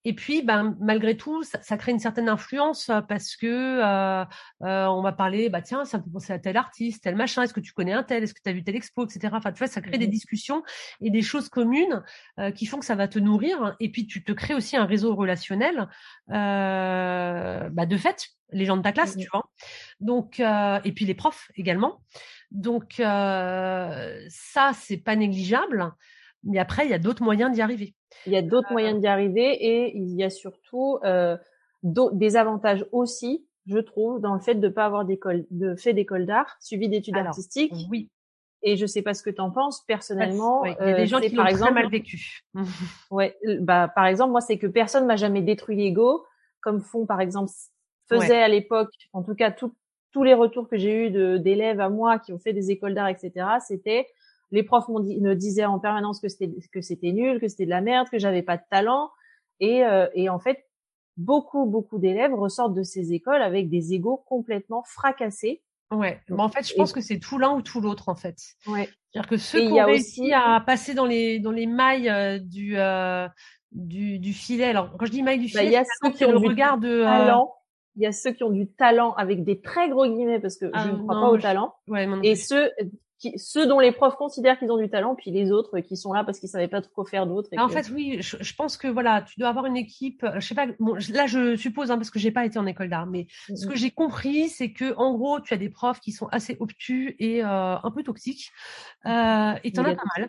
Et puis, ben, malgré tout, ça, ça, crée une certaine influence parce que euh, euh, on va parler, bah tiens, ça me fait penser à tel artiste, tel machin. Est-ce que tu connais un tel Est-ce que tu as vu tel expo, etc. Enfin, tu vois, ça crée des mmh discussions et des choses communes qui font que ça va te nourrir. Et puis, tu te crées aussi un réseau relationnel bah, de fait les gens de ta classe, mmh tu vois. Donc, euh, et puis les profs également. Donc, euh, ça, c'est pas négligeable. Mais après, il y a d'autres moyens d'y arriver. Il y a d'autres euh, moyens d'y arriver et il y a surtout euh, des avantages aussi, je trouve, dans le fait de ne pas avoir d'école, de fait d'école d'art, suivi d'études artistiques. Oui. Et je sais pas ce que tu en penses personnellement. il y a des euh, gens qui par exemple, très mal vécu. [laughs] ouais, bah par exemple moi c'est que personne m'a jamais détruit l'ego comme font par exemple faisait à l'époque, en tout cas tous les retours que j'ai eus d'élèves à moi qui ont fait des écoles d'art, etc., c'était les profs me disaient en permanence que c'était que c'était nul, que c'était de la merde, que j'avais pas de talent, et, euh, et en fait beaucoup beaucoup d'élèves ressortent de ces écoles avec des égos complètement fracassés. Ouais, mais en fait, je pense que c'est tout l'un ou tout l'autre en fait. Ouais. C'est-à-dire que ceux qui ont réussi aussi... à passer dans les dans les mailles euh, du euh, du, du filet. Alors quand je dis mailles du bah, filet, il y a ceux qui ont le regard de talent il y a ceux qui ont du talent avec des très gros guillemets parce que je ah, ne crois pas au talent. et ceux qui, ceux dont les profs considèrent qu'ils ont du talent, puis les autres qui sont là parce qu'ils savaient pas trop quoi faire d'autre. En fait, oui, je, pense que voilà, tu dois avoir une équipe. Euh, je sais pas. Bon, là, je suppose hein, parce que j'ai pas été en école d'art, mais ce que j'ai compris, c'est que en gros, tu as des profs qui sont assez obtus et euh, un peu toxiques. Euh, et t'en as pas mal.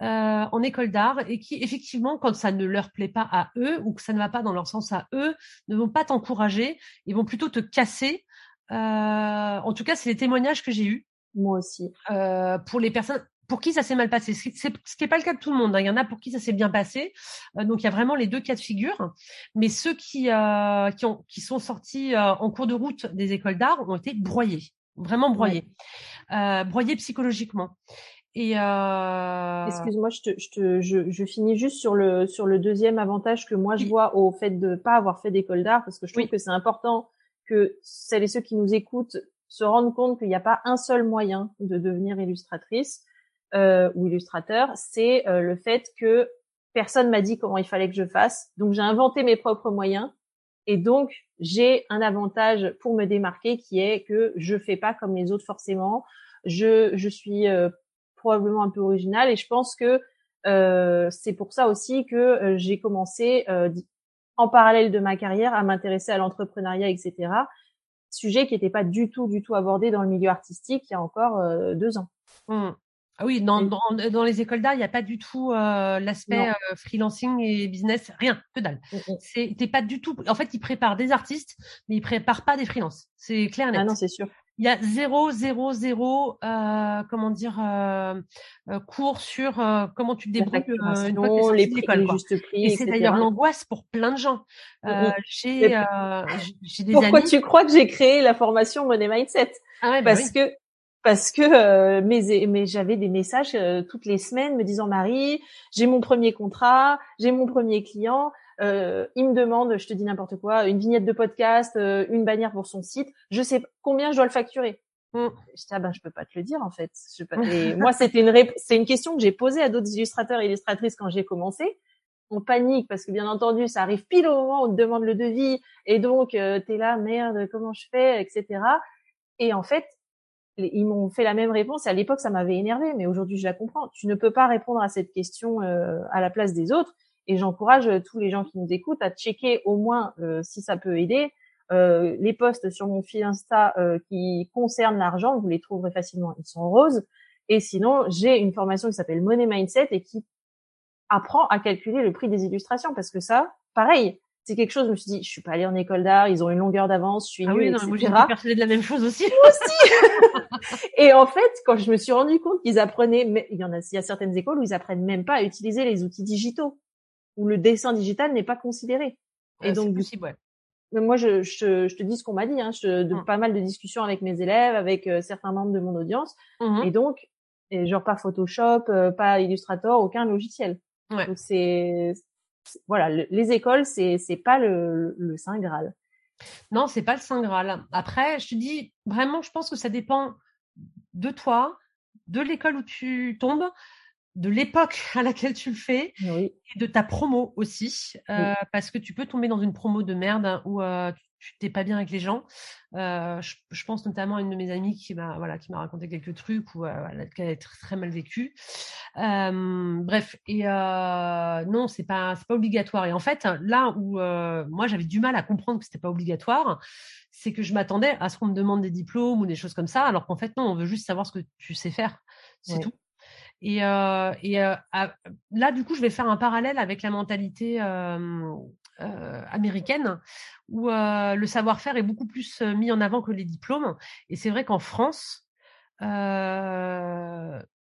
Euh, en école d'art et qui effectivement, quand ça ne leur plaît pas à eux ou que ça ne va pas dans leur sens à eux, ne vont pas t'encourager, ils vont plutôt te casser. Euh, en tout cas, c'est les témoignages que j'ai eus. Moi aussi. Euh, pour les personnes pour qui ça s'est mal passé, ce qui n'est pas le cas de tout le monde. Hein. Il y en a pour qui ça s'est bien passé. Euh, donc il y a vraiment les deux cas de figure. Mais ceux qui euh, qui, ont, qui sont sortis euh, en cours de route des écoles d'art ont été broyés, vraiment broyés, broyés psychologiquement. Et euh... excuse-moi, je, te, je, te, je, je, finis juste sur le sur le deuxième avantage que moi je vois au fait de pas avoir fait d'école d'art, parce que je trouve que c'est important que celles et ceux qui nous écoutent se rendent compte qu'il n'y a pas un seul moyen de devenir illustratrice euh, ou illustrateur. C'est euh, le fait que personne m'a dit comment il fallait que je fasse, donc j'ai inventé mes propres moyens. Et donc, j'ai un avantage pour me démarquer qui est que je fais pas comme les autres forcément. Je, je suis euh, probablement un peu original et je pense que euh, c'est pour ça aussi que euh, j'ai commencé euh, en parallèle de ma carrière à m'intéresser à l'entrepreneuriat, etc. Sujet qui n'était pas du tout, du tout abordé dans le milieu artistique il y a encore deux ans. Mmh. Ah oui, dans, dans, dans, les écoles d'art, il n'y a pas du tout l'aspect freelancing et business, rien, que dalle. Mmh, mmh. Pas du tout. En fait, ils préparent des artistes, mais ils préparent pas des freelances. C'est clair, net. Ah non, c'est sûr il y a zéro, zéro, zéro, euh, comment dire, euh, euh, cours sur euh, comment tu te débrouilles euh, une fois que les prix, les justes prix, Et c'est d'ailleurs l'angoisse pour plein de gens. Euh, j'ai, j'ai des Pourquoi tu crois que j'ai créé la formation Money Mindset? Ah ouais, bah Parce que parce que mais, mais j'avais des messages toutes les semaines me disant Marie, j'ai mon premier contrat, j'ai mon premier client, euh, il me demande, je te dis n'importe quoi, une vignette de podcast, euh, une bannière pour son site. Je sais combien je dois le facturer. Mm. Je dis ah ben je peux pas te le dire en fait. Je moi c'était une c'est une question que j'ai posée à d'autres illustrateurs et illustratrices quand j'ai commencé. on panique parce que bien entendu, ça arrive pile au moment où on te demande le devis et donc euh, tu es là, merde, comment je fais, etc. Et en fait, ils m'ont fait la même réponse. Et à l'époque, ça m'avait énervé, mais aujourd'hui, je la comprends. Tu ne peux pas répondre à cette question euh, à la place des autres. Et j'encourage tous les gens qui nous écoutent à checker au moins euh, si ça peut aider. Euh, les posts sur mon fil Insta qui concernent l'argent, vous les trouverez facilement. Ils sont roses. Et sinon, j'ai une formation qui s'appelle Money Mindset et qui apprend à calculer le prix des illustrations parce que ça, pareil, c'est quelque chose, je me suis dit, je suis pas allée en école d'art, ils ont une longueur d'avance, je suis ah nulle, oui, non, Moi, j'ai persuadée de la même chose aussi. aussi. [laughs] et en fait, quand je me suis rendu compte qu'ils apprenaient, mais il y en a, il y a certaines écoles où ils apprennent même pas à utiliser les outils digitaux, où le dessin digital n'est pas considéré. Et donc, possible, ouais. Mais moi, je, je, je, te dis ce qu'on m'a dit, hein, je, de mmh. pas mal de discussions avec mes élèves, avec euh, certains membres de mon audience, mmh et donc, et genre pas Photoshop, euh, pas Illustrator, aucun logiciel. Ouais. Donc c'est voilà, les écoles, c'est c'est pas le, le saint graal. Non, c'est pas le saint graal. Après, je te dis vraiment, je pense que ça dépend de toi, de l'école où tu tombes, de l'époque à laquelle tu le fais et de ta promo aussi, euh, parce que tu peux tomber dans une promo de merde où euh, tu t'es pas bien avec les gens. Euh, je, pense notamment à une de mes amies qui m'a voilà qui m'a raconté quelques trucs où elle a très, très mal vécu. bref et non c'est pas c'est pas obligatoire et en fait là où moi j'avais du mal à comprendre que c'était pas obligatoire, c'est que je m'attendais à ce qu'on me demande des diplômes ou des choses comme ça alors qu'en fait non on veut juste savoir ce que tu sais faire c'est tout. Et, euh, euh, là, du coup, je vais faire un parallèle avec la mentalité euh, américaine, où le savoir-faire est beaucoup plus mis en avant que les diplômes. Et c'est vrai qu'en France, on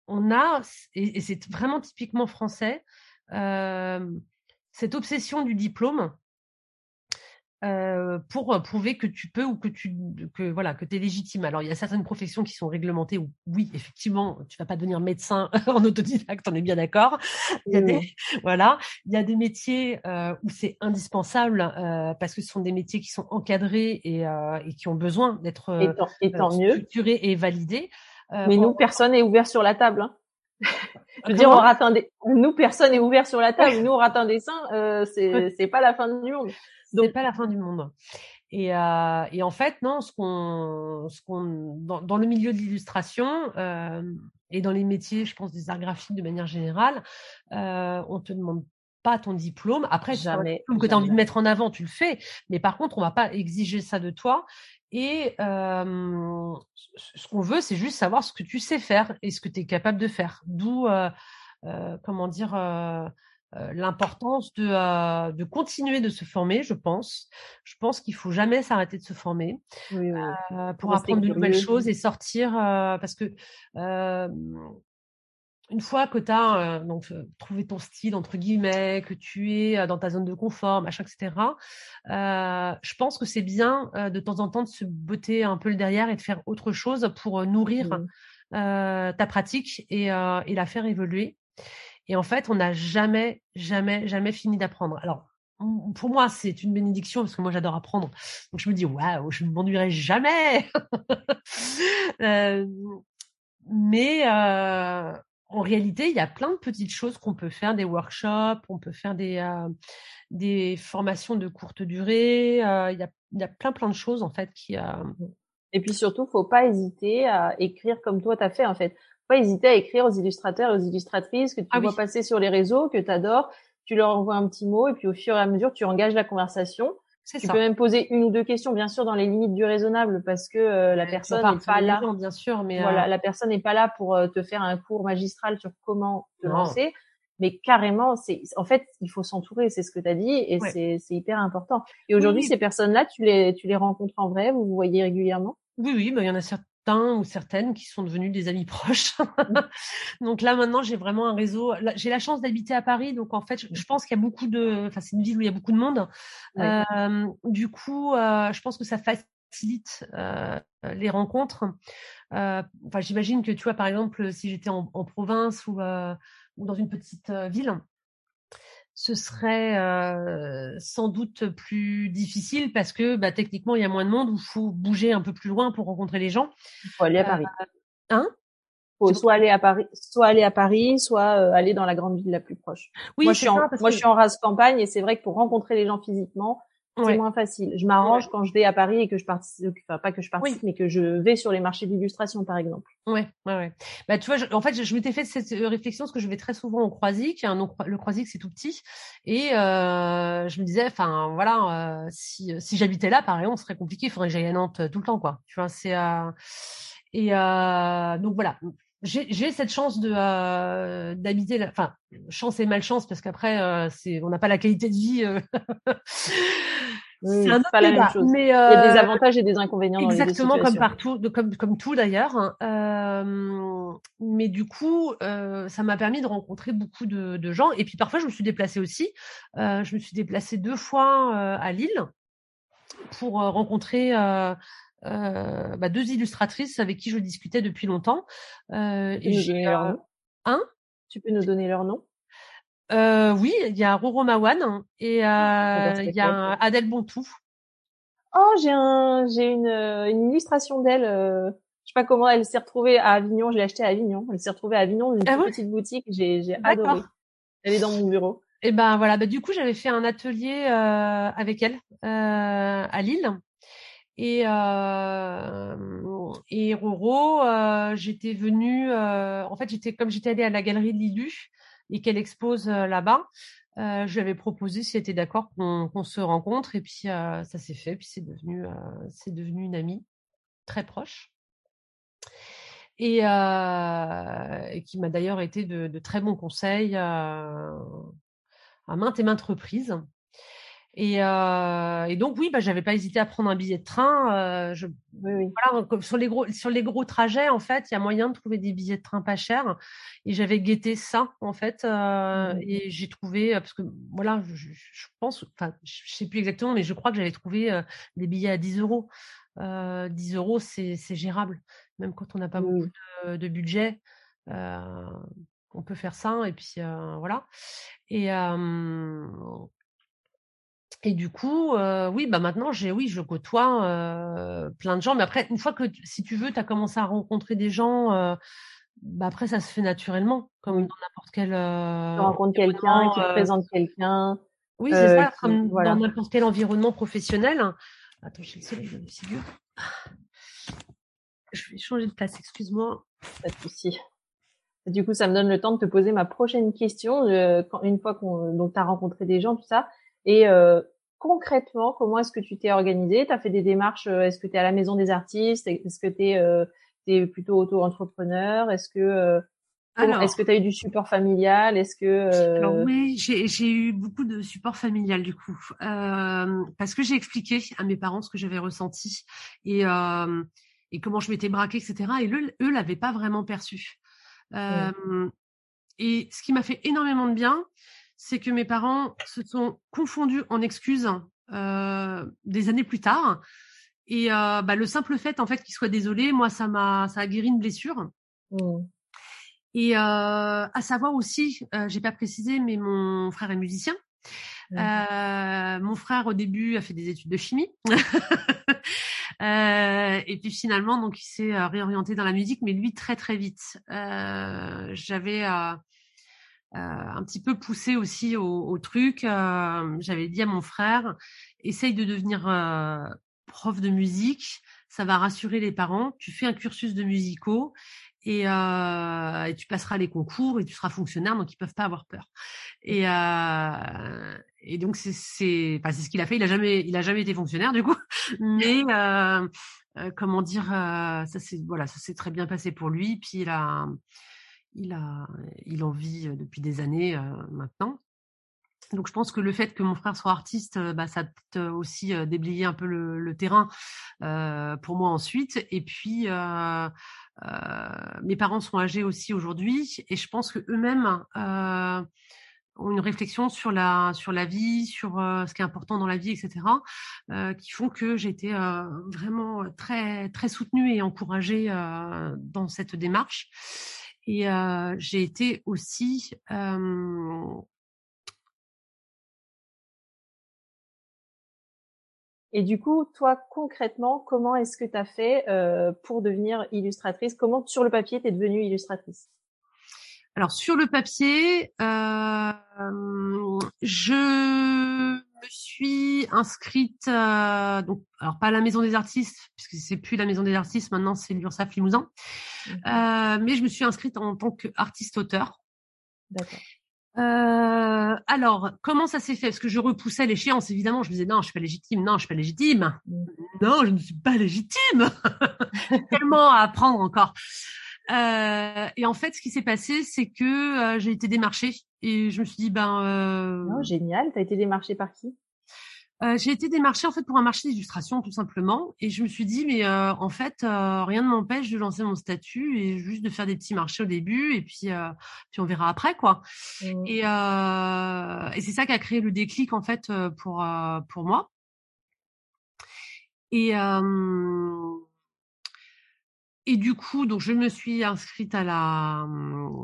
a, et c'est vraiment typiquement français, cette obsession du diplôme euh, pour prouver que tu peux ou que tu que voilà que es légitime. Alors il y a certaines professions qui sont réglementées où oui effectivement tu vas pas devenir médecin [laughs] en autodidacte, on est bien d'accord. Il y a des [laughs] voilà il y a des métiers euh, où c'est indispensable euh, parce que ce sont des métiers qui sont encadrés et, et qui ont besoin d'être structurés et validés. Mais nous personne n'est ouvert sur la table. Hein. Je veux dire, on rate un des... nous personne n'est ouvert sur la table. [laughs] Nous on rate un dessin, c'est c'est pas la fin du monde. Donc, pas la fin du monde. Et, euh, et en fait, non, ce qu'on, ce qu'on, dans, dans, le milieu de l'illustration euh, et dans les métiers, je pense des arts graphiques de manière générale, euh, on te demande pas ton diplôme. Après, jamais, si que tu as envie de mettre en avant, tu le fais. Mais par contre, on va pas exiger ça de toi. Et euh, ce qu'on veut, c'est juste savoir ce que tu sais faire et ce que tu es capable de faire. D'où, euh, euh, comment dire, l'importance de, euh, de continuer de se former, je pense. Je pense qu'il faut jamais s'arrêter de se former euh, pour apprendre de nouvelles choses et sortir parce que une fois que tu as donc trouvé ton style entre guillemets, que tu es dans ta zone de confort, machin, etc. je pense que c'est bien de temps en temps de se botter un peu le derrière et de faire autre chose pour nourrir ta pratique et, et la faire évoluer. Et en fait, on n'a jamais, jamais, jamais fini d'apprendre. Alors, pour moi, c'est une bénédiction parce que moi, j'adore apprendre. Donc, je me dis, waouh, je ne m'ennuierai jamais. [laughs] euh, mais euh, en réalité, il y a plein de petites choses qu'on peut faire, des workshops, on peut faire des, euh, des formations de courte durée. Il, y a, il y a plein, plein de choses en fait qui. Et puis surtout, faut pas hésiter à écrire comme toi tu as fait en fait pas hésiter à écrire aux illustrateurs et aux illustratrices que tu ah vois passer sur les réseaux, que tu adores. Tu leur envoies un petit mot et puis au fur et à mesure, tu engages la conversation. Tu peux même poser une ou deux questions, bien sûr, dans les limites du raisonnable, parce que euh, la personne n'est pas là. bien sûr, mais voilà, euh la personne n'est pas là pour euh, te faire un cours magistral sur comment te lancer. Mais carrément, c'est en fait, il faut s'entourer, c'est ce que tu as dit, et c'est hyper important. Et aujourd'hui, ces personnes-là, tu les tu les rencontres en vrai, vous vous voyez régulièrement? Oui, oui, bah, il y en a certains ou certaines qui sont devenus des amis proches. Mmh. [laughs] donc là maintenant j'ai vraiment un réseau. J'ai la chance d'habiter à Paris, donc en fait je, pense qu'il y a beaucoup de. Enfin c'est une ville où il y a beaucoup de monde. Euh, du coup, euh, je pense que ça facilite euh, les rencontres. Enfin j'imagine que tu vois par exemple si j'étais en, en, province ou, ou dans une petite ville, ce serait euh, sans doute plus difficile parce que bah, techniquement, il y a moins de monde où il faut bouger un peu plus loin pour rencontrer les gens. Il faut aller à Paris. Euh, hein? Faut soit aller à Paris, soit aller à Paris, soit euh, aller dans la grande ville la plus proche. Oui, moi je suis en, moi je suis en race campagne et c'est vrai que pour rencontrer les gens physiquement, c'est moins facile. Je m'arrange quand je vais à Paris et que je participe, enfin pas que je participe, mais que je vais sur les marchés d'illustration par exemple. Ouais, ouais, ouais. Bah tu vois, en fait, je, m'étais fait cette euh, réflexion parce que je vais très souvent au Croisic. Hein, le Croisic c'est tout petit et euh, je me disais, enfin voilà, euh, si si j'habitais là, par exemple, serait compliqué. Il faudrait que j'aille à Nantes tout le temps, quoi. Tu vois, c'est et donc voilà, j'ai cette chance de euh, d'habiter, enfin chance et malchance parce qu'après euh, c'est on n'a pas la qualité de vie. Euh... c'est pas la même chose. Mais, Il y a des euh, avantages et des inconvénients. Exactement comme partout, de, comme comme tout d'ailleurs. Hein. Euh, mais du coup, ça m'a permis de rencontrer beaucoup de, de, gens. Et puis parfois, je me suis déplacée aussi. je me suis déplacée deux fois à Lille pour rencontrer euh, bah, deux illustratrices avec qui je discutais depuis longtemps. Euh, et j'ai un. Hein tu peux nous donner leur nom? Euh, Oui, il y a Roro Mawan et ah, bah, il y a Adèle Bontou. Oh, j'ai un, j'ai une, une illustration d'elle. Euh, je sais pas comment elle s'est retrouvée à Avignon. Je l'ai achetée à Avignon. Elle s'est retrouvée à Avignon dans une ah petite boutique. J'ai, j'ai adoré. Elle est dans mon bureau. Et ben voilà. Bah, du coup, j'avais fait un atelier euh, avec elle euh, à Lille. Et, euh, et Roro, euh, j'étais venue, euh, en fait, j'étais comme j'étais allée à la galerie de Lilu et qu'elle expose là-bas, je lui avais proposé si elle était d'accord qu'on se rencontre et puis ça s'est fait, puis c'est devenu, c'est devenu une amie très proche. Et, qui m'a d'ailleurs été de, très bons conseils à maintes et maintes reprises. Et, euh, et, donc oui, bah, j'avais pas hésité à prendre un billet de train. Euh, je, oui, Voilà, sur les gros sur les gros trajets, en fait, il y a moyen de trouver des billets de train pas chers. Et j'avais guetté ça, en fait, euh, mmh. et j'ai trouvé parce que voilà, je, je pense, enfin, je sais plus exactement, mais je crois que j'avais trouvé des billets à 10 euros. 10 euros, c'est gérable, même quand on n'a pas beaucoup de, de budget. on peut faire ça et puis voilà. Et et du coup, euh, oui, bah maintenant, j'ai, oui, je côtoie euh, plein de gens. Mais après, une fois que, si tu veux, tu as commencé à rencontrer des gens, euh, bah après, ça se fait naturellement, comme dans n'importe quel. tu rencontres quelqu'un, qui te présente quelqu'un. Oui, c'est ça, comme dans n'importe quel environnement professionnel. Attends, j'ai le soleil dans le figure. Je vais changer de place, excuse-moi. Pas de souci. Du coup, ça me donne le temps de te poser ma prochaine question. une fois qu'on donc as rencontré des gens, tout ça, et concrètement, comment est-ce que tu t'es organisé? Tu as fait des démarches euh, Est-ce que tu es à la maison des artistes? Est-ce que tu es, euh, plutôt auto-entrepreneur? Est-ce que euh, est-ce que tu as eu du support familial? Est-ce que Alors oui, j'ai eu beaucoup de support familial du coup, parce que j'ai expliqué à mes parents ce que j'avais ressenti et et comment je m'étais braquée, etc. Et eux, eux l'avaient pas vraiment perçu. Et ce qui m'a fait énormément de bien, c'est que mes parents se sont confondus en excuses euh, des années plus tard. Et euh, bah, le simple fait en fait qu'ils soient désolés, moi ça m'a ça a guéri une blessure. Mmh. Et euh, à savoir aussi, j'ai pas précisé, mais mon frère est musicien. Mmh. mon frère au début a fait des études de chimie. [laughs] et puis finalement, donc il s'est réorienté dans la musique, mais lui très très vite. J'avais euh, un petit peu poussé aussi au, truc. Euh, j'avais dit à mon frère, essaye de devenir euh, prof de musique, ça va rassurer les parents. Tu fais un cursus de musicaux et, euh, et, tu passeras les concours et tu seras fonctionnaire, donc ils peuvent pas avoir peur. Et, euh, et donc c'est ce qu'il a fait. Il a jamais il a jamais été fonctionnaire du coup, [laughs] mais euh, comment dire ça c'est voilà ça s'est très bien passé pour lui. Puis il a il, en vit depuis des années maintenant. Donc je pense que le fait que mon frère soit artiste, bah, ça a peut-être aussi déblayé un peu le, terrain pour moi ensuite. Et puis mes parents sont âgés aussi aujourd'hui, et je pense que eux-mêmes ont une réflexion sur la sur la vie, sur ce qui est important dans la vie, etc., qui font que j'ai été vraiment très très soutenue et encouragée dans cette démarche. Et j'ai été aussi Et du coup, toi, concrètement, comment est-ce que tu as fait pour devenir illustratrice? Comment, sur le papier, tu es devenue illustratrice? Alors, sur le papier, euh, je me suis inscrite, euh, donc, alors pas à la Maison des Artistes, puisque c'est plus la Maison des Artistes, maintenant c'est l'URSAF Limousin, mmh euh, mais je me suis inscrite en tant qu'artiste-auteur. D'accord. Euh, alors, comment ça s'est fait? Parce que je repoussais l'échéance, évidemment. Je me disais non, je suis pas légitime, non, je suis pas légitime, mmh. non, je ne suis pas légitime. [laughs] Tellement à apprendre encore. Euh, et en fait, ce qui s'est passé, c'est que euh, j'ai été démarchée et je me suis dit ben. Euh... Oh, génial. T'as été démarchée par qui? Euh, j'ai été démarchée en fait pour un marché d'illustration tout simplement et je me suis dit mais euh, en fait euh, rien ne m'empêche de lancer mon statut et juste de faire des petits marchés au début et puis puis on verra après quoi mmh. et, et c'est ça qui a créé le déclic en fait pour pour moi et et du coup, donc je me suis inscrite à la,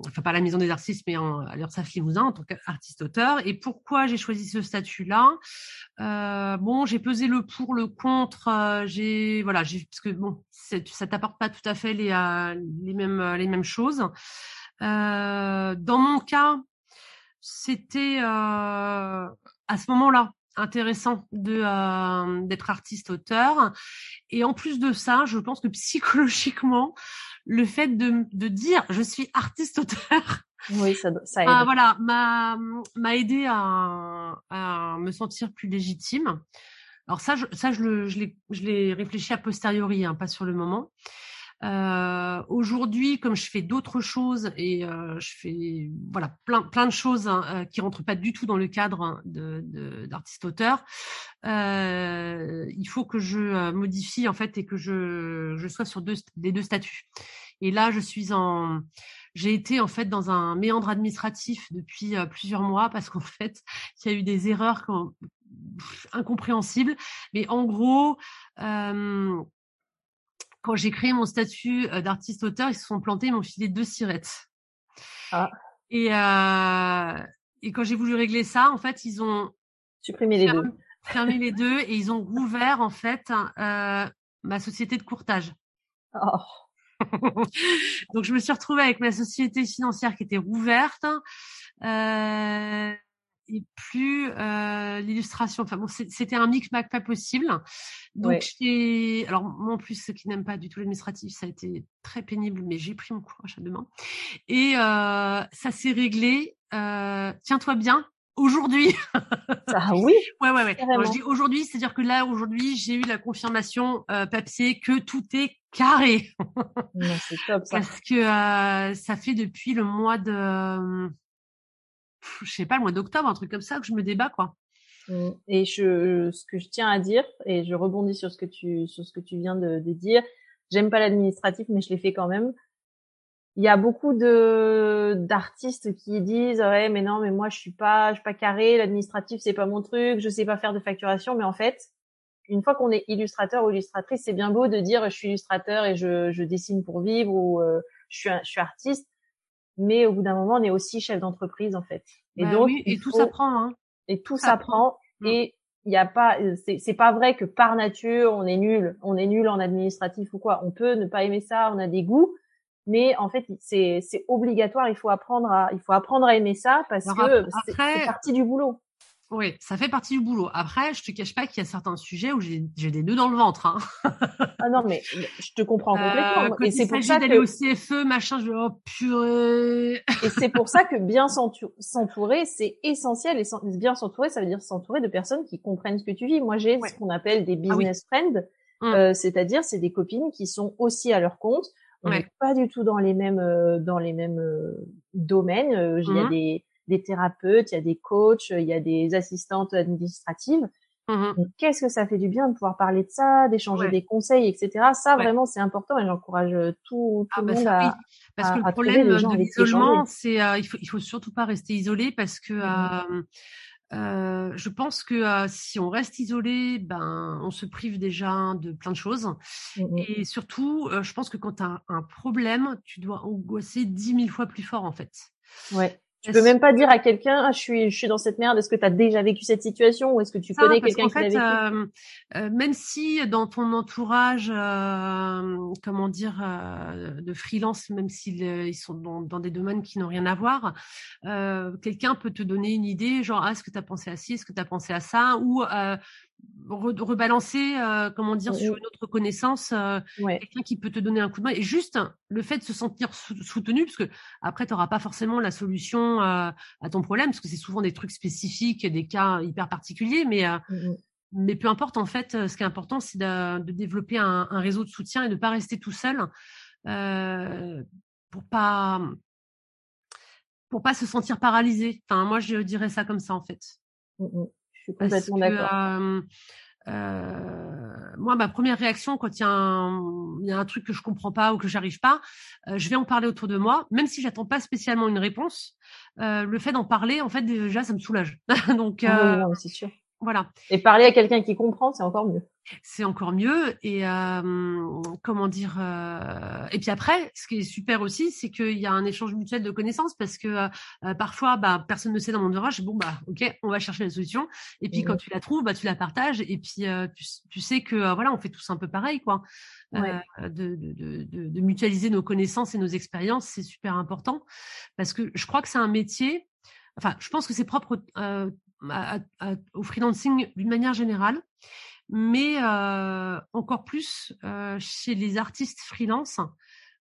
enfin pas à la Maison des Artistes, mais en, à l'URSAF Limousin en tant qu'artiste-auteur. Et pourquoi j'ai choisi ce statut-là? Euh, Bon, j'ai pesé le pour, le contre. Euh, j'ai, voilà, j'ai parce que bon, ça t'apporte pas tout à fait les, euh, les mêmes les mêmes choses. Euh, dans mon cas, c'était à ce moment-là intéressant de euh, d'être artiste auteur. Et en plus de ça je pense que psychologiquement le fait de, de dire je suis artiste auteur oui ça, ça [laughs] aide. voilà m'a m'a aidé à, à me sentir plus légitime alors ça je, ça je le je l'ai je l'ai réfléchi a posteriori hein, pas sur le moment euh, Aujourd'hui, comme je fais d'autres choses et euh, je fais voilà plein plein de choses hein, euh, qui rentrent pas du tout dans le cadre hein, de d'artiste auteur, euh, il faut que je euh, modifie en fait et que je je sois sur deux les deux statuts. Et là, je suis en j'ai été en fait dans un méandre administratif depuis euh, plusieurs mois parce qu'en [laughs] fait, il y a eu des erreurs incompréhensibles. Mais en gros, euh, quand j'ai créé mon statut euh, d'artiste-auteur, ils se sont plantés, ils m'ont filé deux sirettes. Ah. Et, euh, et quand j'ai voulu régler ça, en fait, ils ont supprimé les deux, fermé les deux, et ils ont rouvert en fait euh, ma société de courtage. Oh. [laughs] Donc je me suis retrouvée avec ma société financière qui était rouverte. Euh, et plus euh, l'illustration. Enfin bon, c'était un micmac pas possible. Donc j'ai, alors moi en plus ceux qui n'aiment pas du tout l'administratif, ça a été très pénible, mais j'ai pris mon courage à deux mains et euh, ça s'est réglé. Euh, Tiens-toi bien. Aujourd'hui. ah [laughs] oui. ouais ouais ouais. je dis aujourd'hui, c'est-à-dire que là aujourd'hui j'ai eu la confirmation euh, papier que tout est carré. c'est top ça. Parce que euh, ça fait depuis le mois de je sais pas, le mois d'octobre, un truc comme ça, que je me débat, quoi. Mmh. Et je, ce que je tiens à dire, et je rebondis sur ce que tu, sur ce que tu viens de, de dire, j'aime pas l'administratif, mais je l'ai fait quand même. Il y a beaucoup de d'artistes qui disent ouais mais non mais moi je suis pas je suis pas carré l'administratif c'est pas mon truc je sais pas faire de facturation mais en fait une fois qu'on est illustrateur ou illustratrice c'est bien beau de dire je suis illustrateur et je, je dessine pour vivre ou euh, je suis je suis artiste mais au bout d'un moment, on est aussi chef d'entreprise en fait. Et bah donc, oui, et tout s'apprend. Hein. Et tout s'apprend. Mm. Et il n'y a pas, c'est pas vrai que par nature on est nul, on est nul en administratif ou quoi. On peut ne pas aimer ça, on a des goûts, mais en fait c'est c'est obligatoire. Il faut apprendre à, il faut apprendre à aimer ça parce que c'est partie du boulot. Oui, ça fait partie du boulot. Après, je te cache pas qu'il y a certains sujets où j'ai des nœuds dans le ventre. Hein. ah non, mais je te comprends euh, complètement. et c'est pour ça d'aller au CFE, machin, je oh purée. et c'est pour ça que bien [laughs] s'entourer, c'est essentiel. Et bien s'entourer, ça veut dire s'entourer de personnes qui comprennent ce que tu vis. Moi, j'ai ce qu'on appelle des ah business friends, mmh. euh, c'est-à-dire c'est des copines qui sont aussi à leur compte. On n'est pas du tout dans les mêmes euh, dans les mêmes domaines. Il y a mmh. des des thérapeutes, il y a des coachs, il y a des assistantes administratives. Mmh qu'est-ce que ça fait du bien de pouvoir parler de ça, d'échanger des conseils, etc. Ça, vraiment, c'est important et j'encourage euh, tout, tout ah, le bah monde à, oui. Parce que le problème de l'isolement, c'est euh, il faut il faut surtout pas rester isolé parce que mmh euh, je pense que si on reste isolé, ben on se prive déjà de plein de choses. Mmh et surtout, je pense que quand tu as un problème, tu dois angoisser dix mille fois plus fort en fait. Ouais. Tu peux même pas dire à quelqu'un, ah, je suis, je suis dans cette merde. Est-ce que tu as déjà vécu cette situation ou est-ce que tu connais quelqu'un qui l'a vécu? euh, euh, Même si dans ton entourage, euh, comment dire, de freelance, même s'ils ils sont dans, dans, des domaines qui n'ont rien à voir, quelqu'un peut te donner une idée, genre, ah, est-ce que tu as pensé à ci, est-ce que tu as pensé à ça, ou rebalancer, euh, comment dire, sur une autre connaissance, euh, quelqu'un qui peut te donner un coup de main. Et juste le fait de se sentir soutenu, parce que après, tu n'auras pas forcément la solution euh, à ton problème, parce que c'est souvent des trucs spécifiques, des cas hyper particuliers, mais mmh mais peu importe, en fait, ce qui est important, c'est de, de, développer un, un, réseau de soutien et de ne pas rester tout seul pour pas pour pas se sentir paralysé. Enfin, moi, je dirais ça comme ça, en fait. Mmh complètement d'accord. Euh, moi, ma première réaction quand il y, a un, y a un truc que je comprends pas ou que j'arrive pas, euh, je vais en parler autour de moi, même si j'attends pas spécialement une réponse. Le fait d'en parler, en fait, déjà, ça me soulage. [laughs] Donc, ah c'est sûr. Voilà. Et parler à quelqu'un qui comprend, c'est encore mieux. C'est encore mieux. Et euh, comment dire euh, Et puis après, ce qui est super aussi, c'est qu'il y a un échange mutuel de connaissances parce que euh, parfois, bah, personne ne sait dans mon entourage. Bon, bah, ok, on va chercher la solution. Et puis quand mmh. tu la trouves, bah, tu la partages. Et puis tu, tu, sais que voilà, on fait tous un peu pareil, quoi. De, de, de, de, mutualiser nos connaissances et nos expériences, c'est super important parce que je crois que c'est un métier. Enfin, je pense que c'est propre au freelancing d'une manière générale, mais euh, encore plus euh, chez les artistes freelance,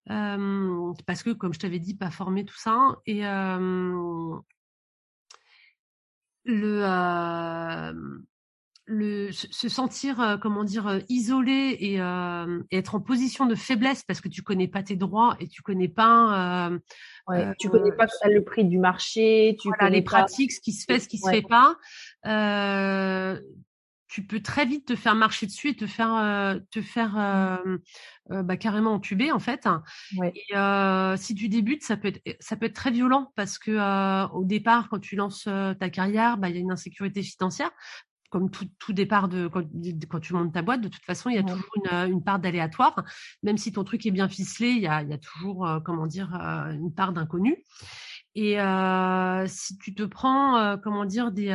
euh, parce que comme je t'avais dit, pas formé tout ça, et le le, se sentir, comment dire, isolé et, être en position de faiblesse parce que tu connais pas tes droits et tu connais pas. Ouais, tu connais pas le prix du marché, tu connais les pratiques, ce qui se fait, ce qui se fait pas. tu peux très vite te faire marcher dessus et te faire te faire mmh. bah, carrément entuber en fait. Et si tu débutes, ça peut être ça peut être très violent parce que au départ, quand tu lances ta carrière, bah il y a une insécurité financière comme tout, tout départ de quand, quand, tu montes ta boîte, de toute façon, il y a toujours une, euh, une, part d'aléatoire. Même si ton truc est bien ficelé, il y a, il y a toujours, euh, comment dire, euh, une part d'inconnu. Et euh, si tu te prends, comment dire, des,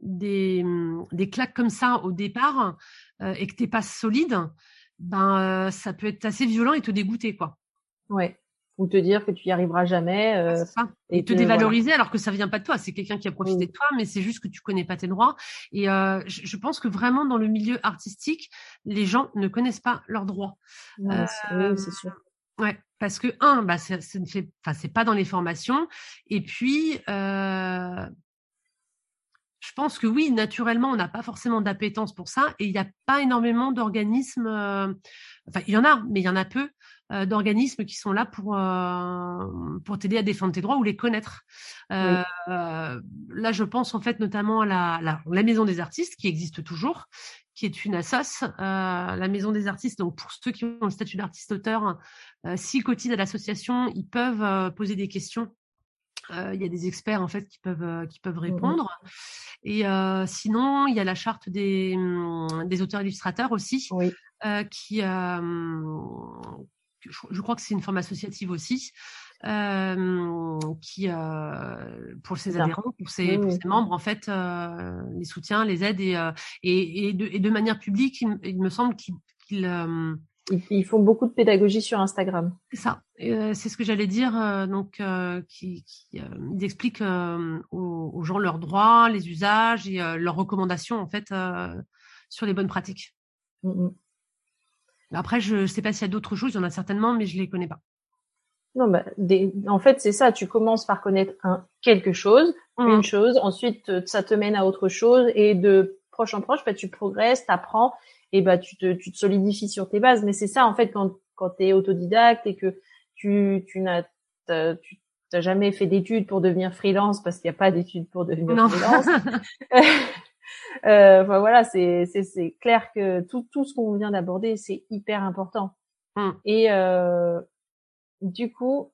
des, des claques comme ça au départ et que t'es pas solide, ben ça peut être assez violent et te dégoûter, quoi. Ouais ou te dire que tu y arriveras jamais euh, et te dévaloriser alors que ça vient pas de toi. C'est quelqu'un qui a profité de toi mais c'est juste que tu connais pas tes droits. Et euh, je, pense que vraiment dans le milieu artistique les gens ne connaissent pas leurs droits. Euh, oui c'est sûr. ouais. Parce que un bah ça, ne fait enfin c'est pas dans les formations. Et puis euh, je pense que oui, naturellement, on n'a pas forcément d'appétence pour ça. Et il n'y a pas énormément d'organismes, euh, enfin il y en a, mais il y en a peu, d'organismes qui sont là pour euh, pour t'aider à défendre tes droits ou les connaître. Euh, là, je pense en fait notamment à la, la, la, Maison des artistes qui existe toujours, qui est une assoce. la Maison des artistes, donc pour ceux qui ont le statut d'artiste-auteur, s'ils cotisent à l'association, ils peuvent poser des questions il y a des experts en fait qui peuvent qui peuvent mmh répondre. Et sinon, il y a la charte des, des auteurs illustrateurs aussi, oui. qui je, crois que c'est une forme associative aussi, euh, qui euh, pour ses adhérents, pour ses, pour ses, membres en fait, euh, les soutiens, les aides et, et, et, de, et, de, manière publique, il, me semble qu'ils euh, ils font beaucoup de pédagogie sur Instagram. C'est ça. Euh, c'est ce que j'allais dire. donc, qui, qui ils expliquent aux, aux, gens leurs droits, les usages et leurs recommandations en fait sur les bonnes pratiques. Mmh après, je ne sais pas s'il y a d'autres choses, il y en a certainement, mais je les connais pas. Non, bah, des... en fait, c'est ça. Tu commences par connaître un quelque chose, mmh. une chose, ensuite euh, ça te mène à autre chose, et de proche en proche, bah, tu progresses, t'apprends, et bah tu te, tu te solidifies sur tes bases. Mais c'est ça, en fait, quand quand t'es autodidacte et que tu tu n'as tu t'as jamais fait d'études pour devenir freelance parce qu'il n'y a pas d'études pour devenir freelance. [laughs] [laughs] euh, enfin, voilà, c'est c'est clair que tout tout ce qu'on vient d'aborder, c'est hyper important. Mmh. Et euh, du coup,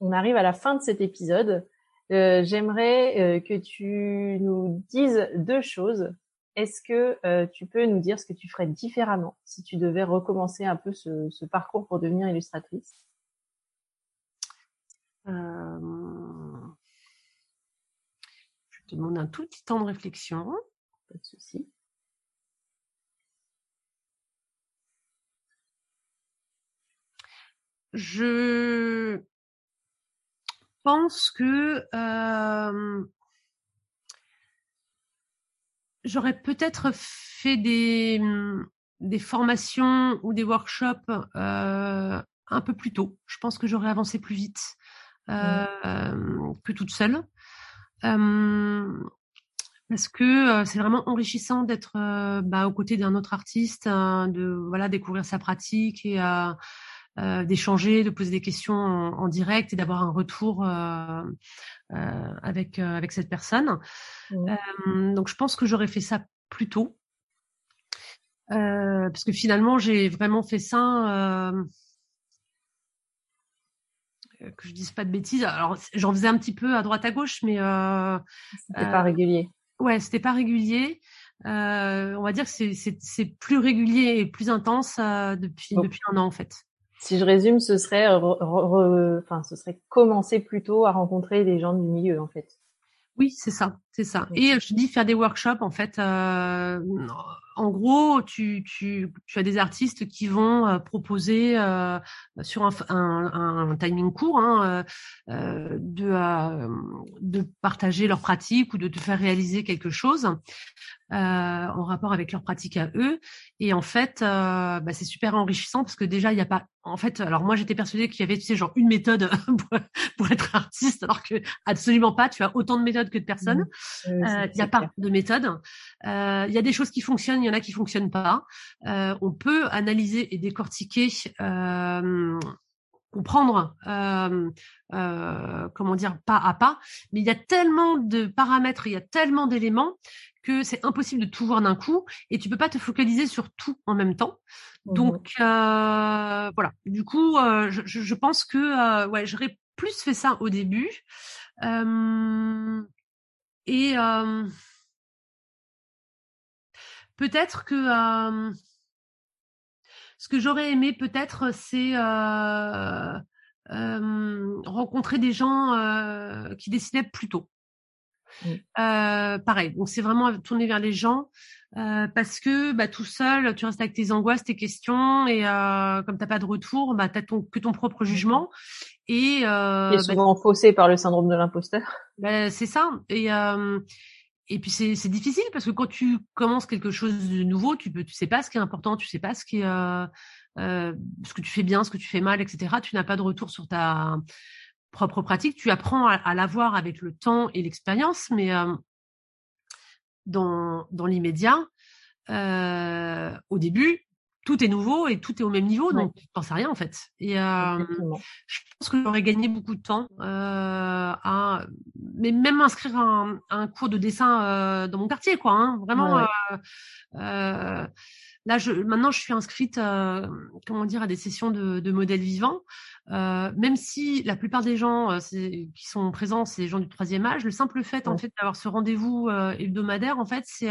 on arrive à la fin de cet épisode. Euh, J'aimerais que tu nous dises deux choses. Est-ce que tu peux nous dire ce que tu ferais différemment si tu devais recommencer un peu ce, ce parcours pour devenir illustratrice? Euh, te demande un tout petit temps de réflexion. Pas de souci. Je pense que euh, j'aurais peut-être fait des, des formations ou des workshops euh, un peu plus tôt. Je pense que j'aurais avancé plus vite euh, que toute seule. Parce que c'est vraiment enrichissant d'être bah, aux côtés d'un autre artiste, hein, de voilà découvrir sa pratique et euh, d'échanger, de poser des questions en, direct et d'avoir un retour euh, euh, avec avec cette personne. donc je pense que j'aurais fait ça plus tôt. parce que finalement j'ai vraiment fait ça que je dise pas de bêtises. Alors j'en faisais un petit peu à droite à gauche, mais euh, c'était pas régulier. Ouais, c'était pas régulier. on va dire que c'est plus régulier et plus intense depuis depuis un an en fait si je résume, ce serait, enfin, ce serait commencer plutôt à rencontrer des gens du milieu, en fait. Oui, c'est ça, c'est ça. Et je dis faire des workshops, en fait. Euh, en gros, tu, tu, tu, as des artistes qui vont euh, proposer euh, sur un, un, un, timing court hein, euh, de, de partager leur pratique ou de te faire réaliser quelque chose. Euh, en rapport avec leur pratique à eux. Et en fait, euh, bah, c'est super enrichissant parce que déjà, il n'y a pas. En fait, alors moi, j'étais persuadée qu'il y avait, tu sais, genre une méthode [laughs] pour, pour, être artiste, alors que absolument pas. Tu as autant de méthodes que de personnes. Mmh. Euh, il n'y a pas de méthode. Il y a des choses qui fonctionnent, il y en a qui fonctionnent pas. on peut analyser et décortiquer comprendre euh, euh, comment dire pas à pas mais il y a tellement de paramètres il y a tellement d'éléments que c'est impossible de tout voir d'un coup et tu peux pas te focaliser sur tout en même temps. Mmh Donc euh, voilà. Du coup, euh, je, je, pense que euh, ouais, j'aurais plus fait ça au début. Et peut-être que ce que j'aurais aimé peut-être, c'est rencontrer des gens qui dessinaient plus tôt. Euh, pareil, donc c'est vraiment tourner vers les gens parce que bah, tout seul, tu restes avec tes angoisses, tes questions et comme t'as pas de retour, bah t'as ton que ton propre jugement et euh, est souvent bah, faussé par le syndrome de l'imposteur. Bah, c'est ça et euh, et puis c'est c'est difficile parce que quand tu commences quelque chose de nouveau, tu peux tu sais pas ce qui est important, tu sais pas ce qui est euh, euh ce que tu fais bien, ce que tu fais mal, etc. Tu n'as pas de retour sur ta propre pratique, tu apprends à, l'avoir avec le temps et l'expérience, mais dans, dans l'immédiat, au début, tout est nouveau et tout est au même niveau, donc tu ne sais rien en fait. Et euh, je pense que j'aurais gagné beaucoup de temps à, mais même inscrire un, un cours de dessin dans mon quartier, quoi. Hein, vraiment. Là, je, maintenant, je suis inscrite, euh, comment dire, à des sessions de, de modèles vivants. Euh, même si la plupart des gens euh, qui sont présents, c'est des gens du troisième âge, le simple fait, en fait, d'avoir ce rendez-vous euh, hebdomadaire, en fait, c'est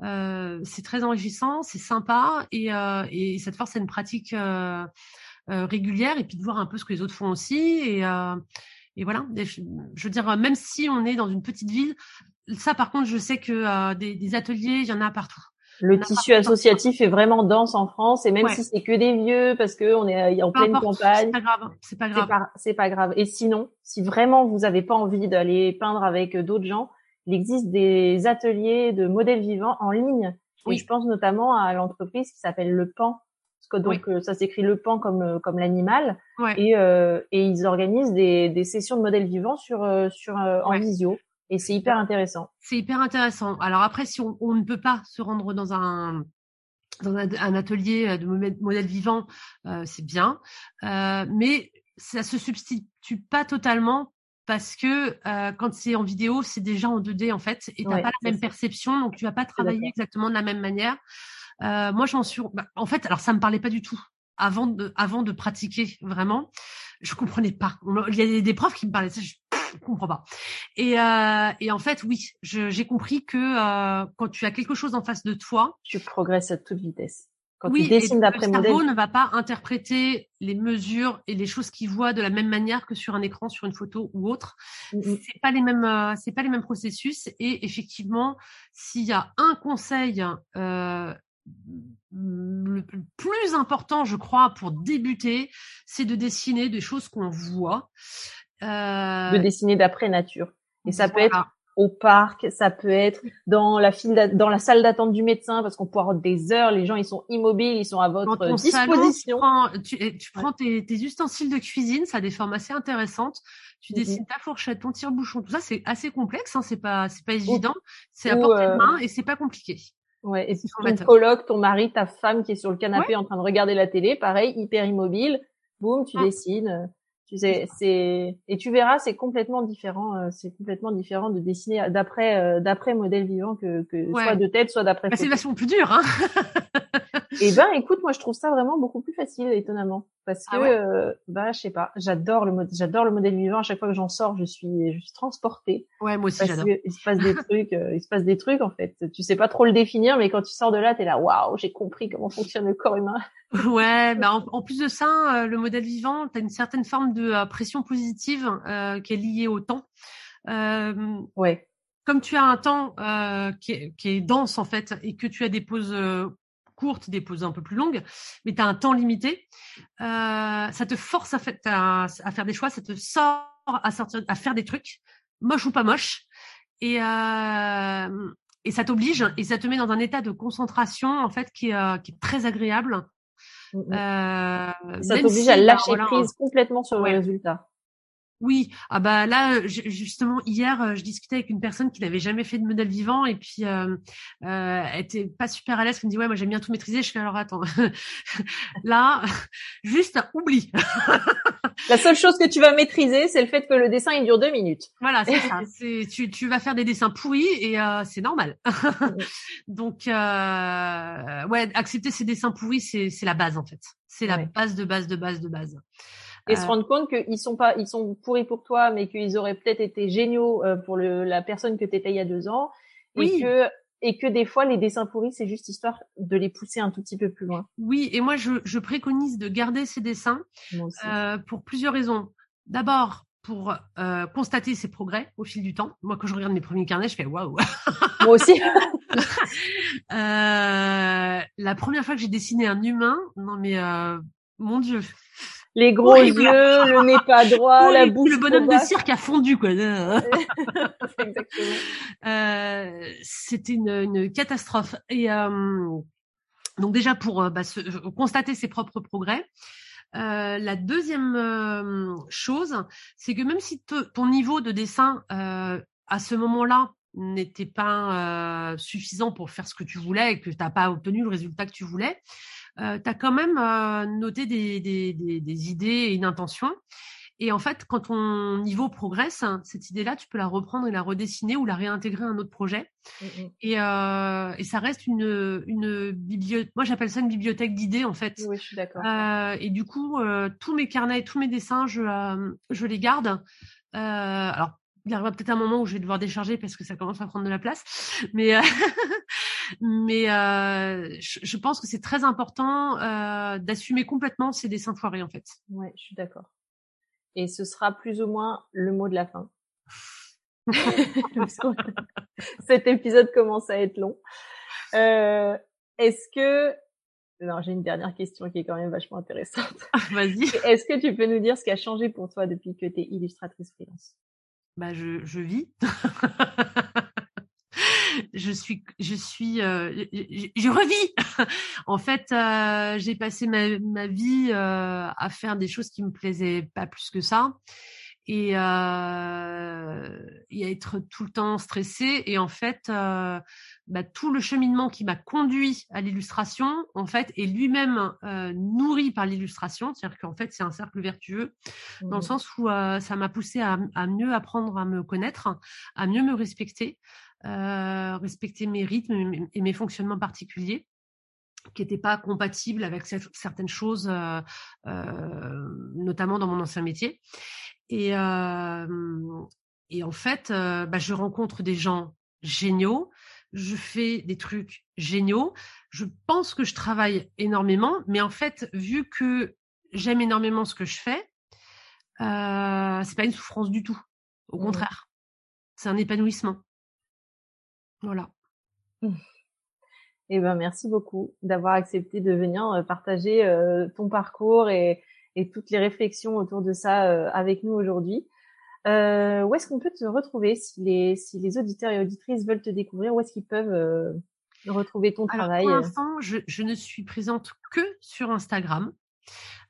c'est très enrichissant, c'est sympa et, et ça te force à une pratique régulière et puis de voir un peu ce que les autres font aussi et et voilà. je, veux dire, même si on est dans une petite ville, ça, par contre, je sais que des, des ateliers, il y en a partout. Le tissu associatif est vraiment dense en France et même si c'est que des vieux parce que on est en pleine campagne, c'est pas grave, c'est pas grave. C'est pas, grave. Et sinon, si vraiment vous avez pas envie d'aller peindre avec d'autres gens, il existe des ateliers de modèles vivants en ligne. Oui. Et je pense notamment à l'entreprise qui s'appelle Le Pan. Parce que donc euh, ça s'écrit Le Pan comme euh, comme l'animal et euh, et ils organisent des, des sessions de modèles vivants sur sur en visio. Et c'est hyper intéressant. C'est hyper intéressant. Alors après, si on, on, ne peut pas se rendre dans un dans un, atelier de modèle vivant, euh, c'est bien, euh, mais ça se substitue pas totalement parce que euh, quand c'est en vidéo, c'est déjà en 2D en fait, et t'as pas la même perception, donc tu vas pas travailler exactement de la même manière. Euh, moi, j'en suis. Bah, en fait, alors ça me parlait pas du tout avant de avant de pratiquer vraiment. Je comprenais pas. Il y a des profs qui me parlaient ça. Je, je comprends pas. Et, euh, et en fait, oui, j'ai compris que euh, quand tu as quelque chose en face de toi, tu progresses à toute vitesse. Quand oui, modèle. Le cerveau ne va pas interpréter les mesures et les choses qu'il voit de la même manière que sur un écran, sur une photo ou autre. Ce n'est C'est pas les mêmes, euh, c'est pas les mêmes processus. Et effectivement, s'il y a un conseil euh, le plus important, je crois, pour débuter, c'est de dessiner des choses qu'on voit. Euh... De dessiner d'après nature. Et ça peut être au parc, ça peut être dans la file, dans la salle d'attente du médecin, parce qu'on peut avoir des heures, les gens ils sont immobiles, ils sont à votre disposition. tu prends, tes, ustensiles de cuisine, ça a des formes assez intéressantes. Tu mm-hmm. dessines ta fourchette, ton tire-bouchon, tout ça, c'est assez complexe, hein, c'est pas, c'est pas évident, c'est à portée de euh, main et c'est pas compliqué. Ouais, et ton coloc, ton mari, ta femme qui est sur le canapé en train de regarder la télé, pareil, hyper immobile, boum, tu ah. dessines. Tu sais, c'est et tu verras, c'est complètement différent. Euh, c'est complètement différent de dessiner d'après euh, d'après modèle vivant que, que soit de tête, soit d'après. Bah, c'est vachement plus dur, hein [laughs] Et ben, écoute, moi je trouve ça vraiment beaucoup plus facile, étonnamment, parce ah que euh, bah je sais pas, j'adore le j'adore le modèle vivant. À chaque fois que j'en sors, je suis je suis transportée. Ouais, moi aussi j'adore. Il se passe des trucs, il se passe des trucs en fait. Tu sais pas trop le définir, mais quand tu sors de là, t'es là, waouh, j'ai compris comment fonctionne le corps humain. [laughs] Ouais, bah en, plus de ça, euh, le modèle vivant, tu as une certaine forme de euh, pression positive euh, qui est liée au temps. Euh, ouais. Comme tu as un temps qui est, qui, est, dense en fait et que tu as des pauses courtes, des pauses un peu plus longues, mais tu as un temps limité, ça te force à, fait, à, à, faire des choix, ça te sort à, sortir, à faire des trucs, moche ou pas moche. Et, et ça t'oblige et ça te met dans un état de concentration en fait qui est, qui est très agréable Mmh, mmh. Euh, ça t'oblige à lâcher prise complètement sur le résultat. Oui, ah bah là justement hier euh, je discutais avec une personne qui n'avait jamais fait de modèle vivant et puis euh, euh, elle était pas super à l'aise, qui me dit ouais moi j'aime bien tout maîtriser. Je fais alors attends [laughs] là [laughs] juste oublie. [laughs] La seule chose que tu vas maîtriser c'est le fait que le dessin il dure deux minutes. Voilà c'est ça. Tu tu vas faire des dessins pourris et euh, c'est normal. Donc euh, ouais accepter ces dessins pourris c'est c'est la base en fait. C'est la base de base de base de base et se euh. rendre compte qu'ils sont pas, ils sont pourris pour toi, mais qu'ils auraient peut-être été géniaux euh, pour le, la personne que tu étais il y a deux ans, et que et que des fois les dessins pourris c'est juste histoire de les pousser un tout petit peu plus loin. Oui, et moi je, je préconise de garder ces dessins euh, pour plusieurs raisons. D'abord pour euh, constater ses progrès au fil du temps. Moi, quand je regarde mes premiers carnets, je fais waouh. Moi aussi. [laughs] euh, la première fois que j'ai dessiné un humain, non mais euh, mon Dieu, les gros yeux, le nez pas [laughs] droit, la bouche. Le bonhomme de cirque a fondu, quoi. [laughs] euh, C'était une, une, catastrophe. Et euh, donc déjà pour euh, bah, se, constater ses propres progrès. Euh, la deuxième chose, c'est que même si ton niveau de dessin à ce moment-là n'était pas suffisant pour faire ce que tu voulais et que tu n'as pas obtenu le résultat que tu voulais, euh, tu as quand même euh, noté des, des, des, des, idées et une intention. Et en fait, quand ton niveau progresse, hein, cette idée-là, tu peux la reprendre et la redessiner ou la réintégrer à un autre projet. Mmh, mmh. Et, euh, et, ça reste une, une bibliothèque. Moi, j'appelle ça une bibliothèque d'idées, en fait. Oui, je suis d'accord. Euh, et du coup, euh, tous mes carnets, tous mes dessins, je, euh, je les garde. alors, il y aura peut-être un moment où je vais devoir décharger parce que ça commence à prendre de la place. Mais, euh, [laughs] mais euh, je, pense que c'est très important euh, d'assumer complètement ces dessins foirés, en fait. Ouais, je suis d'accord. Et ce sera plus ou moins le mot de la fin. [laughs] Cet épisode commence à être long. Euh, Est-ce que non, j'ai une dernière question qui est quand même vachement intéressante. Vas-y. [laughs] Est-ce que tu peux nous dire ce qui a changé pour toi depuis que tu es illustratrice freelance? Bah, je, je vis. [laughs] je suis, je suis, euh, je, je, revis. [laughs] en fait, euh, j'ai passé ma, ma vie euh, à faire des choses qui me plaisaient pas plus que ça et, et à être tout le temps stressée. Et en fait, bah, tout le cheminement qui m'a conduit à l'illustration, en fait, est lui-même nourri par l'illustration. C'est-à-dire qu'en fait, c'est un cercle vertueux, dans le mmh. sens où ça m'a poussé à, à, mieux apprendre à me connaître, à mieux me respecter, euh, respecter mes rythmes et mes fonctionnements particuliers qui n'étaient pas compatibles avec certaines choses, euh, euh, notamment dans mon ancien métier. Et, et en fait, bah, je rencontre des gens géniaux. je fais des trucs géniaux. Je pense que je travaille énormément, mais en fait, vu que j'aime énormément ce que je fais, euh, c'est pas une souffrance du tout. Au mmh. contraire, c'est un épanouissement. Voilà. [laughs] Eh ben, merci beaucoup d'avoir accepté de venir euh, partager euh, ton parcours et, et, toutes les réflexions autour de ça euh, avec nous aujourd'hui. Euh, où est-ce qu'on peut te retrouver si les, si les auditeurs et auditrices veulent te découvrir? Où est-ce qu'ils peuvent retrouver ton travail? Pour l'instant, je, je, ne suis présente que sur Instagram,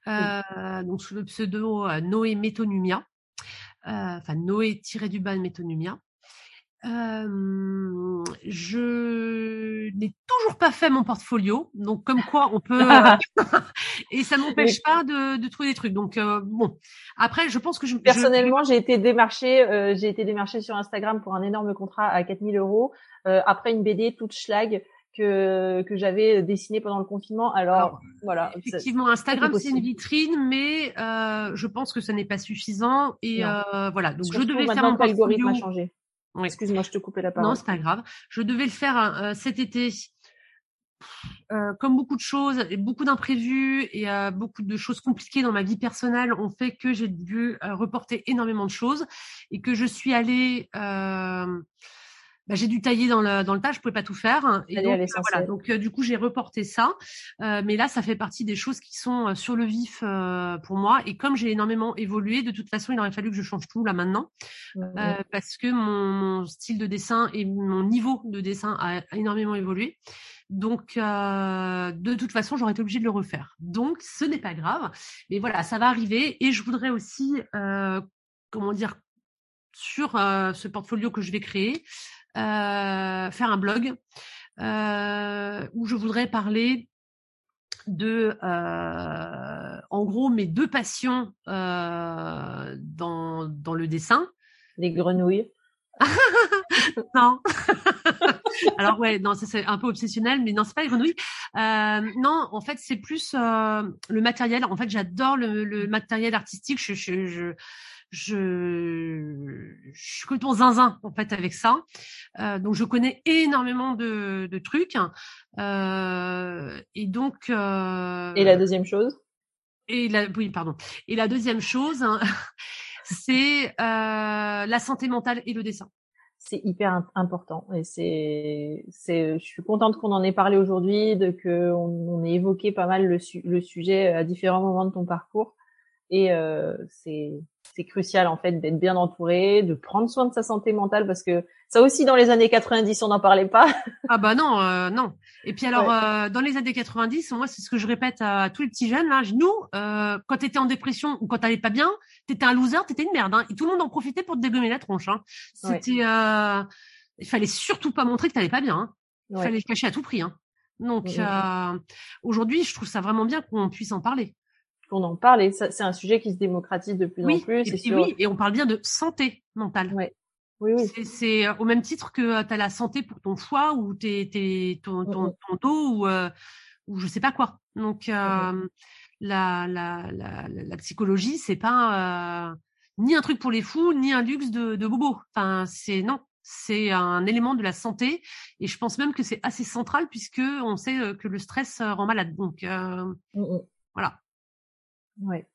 donc sous le pseudo Noé Métonumia, enfin Noé-du-bas Métonumia je n'ai toujours pas fait mon portfolio, donc comme quoi on peut [laughs] euh, [laughs] et ça m'empêche pas de, de, trouver des trucs. Donc euh, bon, après je pense que je personnellement j'ai été démarché, euh, j'ai été démarché sur Instagram pour un énorme contrat à 4000 euros après une BD toute schlag que que j'avais dessiné pendant le confinement. Alors, voilà. Effectivement, Instagram c'est une vitrine, mais je pense que ce n'est pas suffisant et voilà. Donc je devais faire mon portfolio. A changé. Excuse-moi, je te coupais la parole. Non, c'est pas grave. Je devais le faire euh, cet été. Euh, comme beaucoup de choses et beaucoup d'imprévus et euh, beaucoup de choses compliquées dans ma vie personnelle ont fait que j'ai dû reporter énormément de choses et que je suis allée bah, j'ai dû tailler dans le, dans le tas, je pouvais pas tout faire. Et donc, voilà, donc du coup j'ai reporté ça. mais là, ça fait partie des choses qui sont sur le vif pour moi. Et comme j'ai énormément évolué, de toute façon, il aurait fallu que je change tout là maintenant, parce que mon, style de dessin et mon niveau de dessin a, énormément évolué. Donc, euh, de toute façon, j'aurais été obligée de le refaire. Donc, ce n'est pas grave. Mais voilà, ça va arriver. Et je voudrais aussi, euh, comment dire, sur ce portfolio que je vais créer, euh, faire un blog euh, où je voudrais parler de, euh, en gros, mes deux passions dans, dans le dessin. Les grenouilles. [laughs] non. [laughs] Alors ouais, non, ça c'est un peu obsessionnel, mais non, c'est pas les grenouilles. Euh, non, en fait, c'est plus euh, le matériel. En fait, j'adore le, le, matériel artistique. Je, je, je, je, je suis complètement zinzin en fait avec ça. Euh, donc je connais énormément de, de trucs. Euh, et donc. Euh, et la deuxième chose? Et la, oui, pardon. Et la deuxième chose, hein, [laughs] c'est euh, la santé mentale et le dessin. C'est hyper important et c'est, c'est, je suis contente qu'on en ait parlé aujourd'hui, de que on, ait évoqué pas mal le, le sujet à différents moments de ton parcours et euh, c'est c'est crucial en fait d'être bien entouré, de prendre soin de sa santé mentale parce que ça aussi dans les années 90 on n'en parlait pas. [laughs] ah bah non euh, non. Et puis alors euh, dans les années 90 moi c'est ce que je répète à, tous les petits jeunes là, nous euh, quand t'étais en dépression ou quand t'allais pas bien, t'étais un loser, t'étais une merde hein, et tout le monde en profitait pour te dégommer la tronche. Hein. C'était euh, il fallait surtout pas montrer que t'allais pas bien. Hein. Il fallait le cacher à tout prix. Hein. Donc euh, aujourd'hui je trouve ça vraiment bien qu'on puisse en parler qu'on en parle et c'est un sujet qui se démocratise de plus en plus. Et, oui, et on parle bien de santé mentale. Ouais. Oui, oui. C'est au même titre que euh, tu as la santé pour ton foie ou tes, tes, ton, ton, ton, dos ou, euh, ou je sais pas quoi. Donc, euh, la, la, la, la, psychologie, c'est pas euh, ni un truc pour les fous, ni un luxe de, de bobo. Enfin, c'est non, c'est un élément de la santé et je pense même que c'est assez central puisque on sait euh, que le stress rend malade. Donc, euh, voilà. Ouais.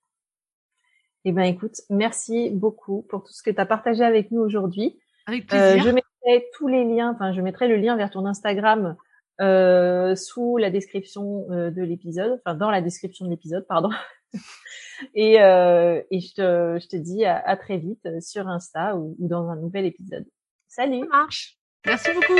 Eh ben, écoute, merci beaucoup pour tout ce que tu as partagé avec nous aujourd'hui. Avec euh, plaisir. je mettrai tous les liens, enfin, je mettrai le lien vers ton Instagram euh, sous la description euh, de l'épisode, enfin, dans la description de l'épisode, pardon. [laughs] et, euh, et je, te, je te dis à, à très vite sur Insta ou, ou, dans un nouvel épisode. Salut. Ça marche. Merci beaucoup.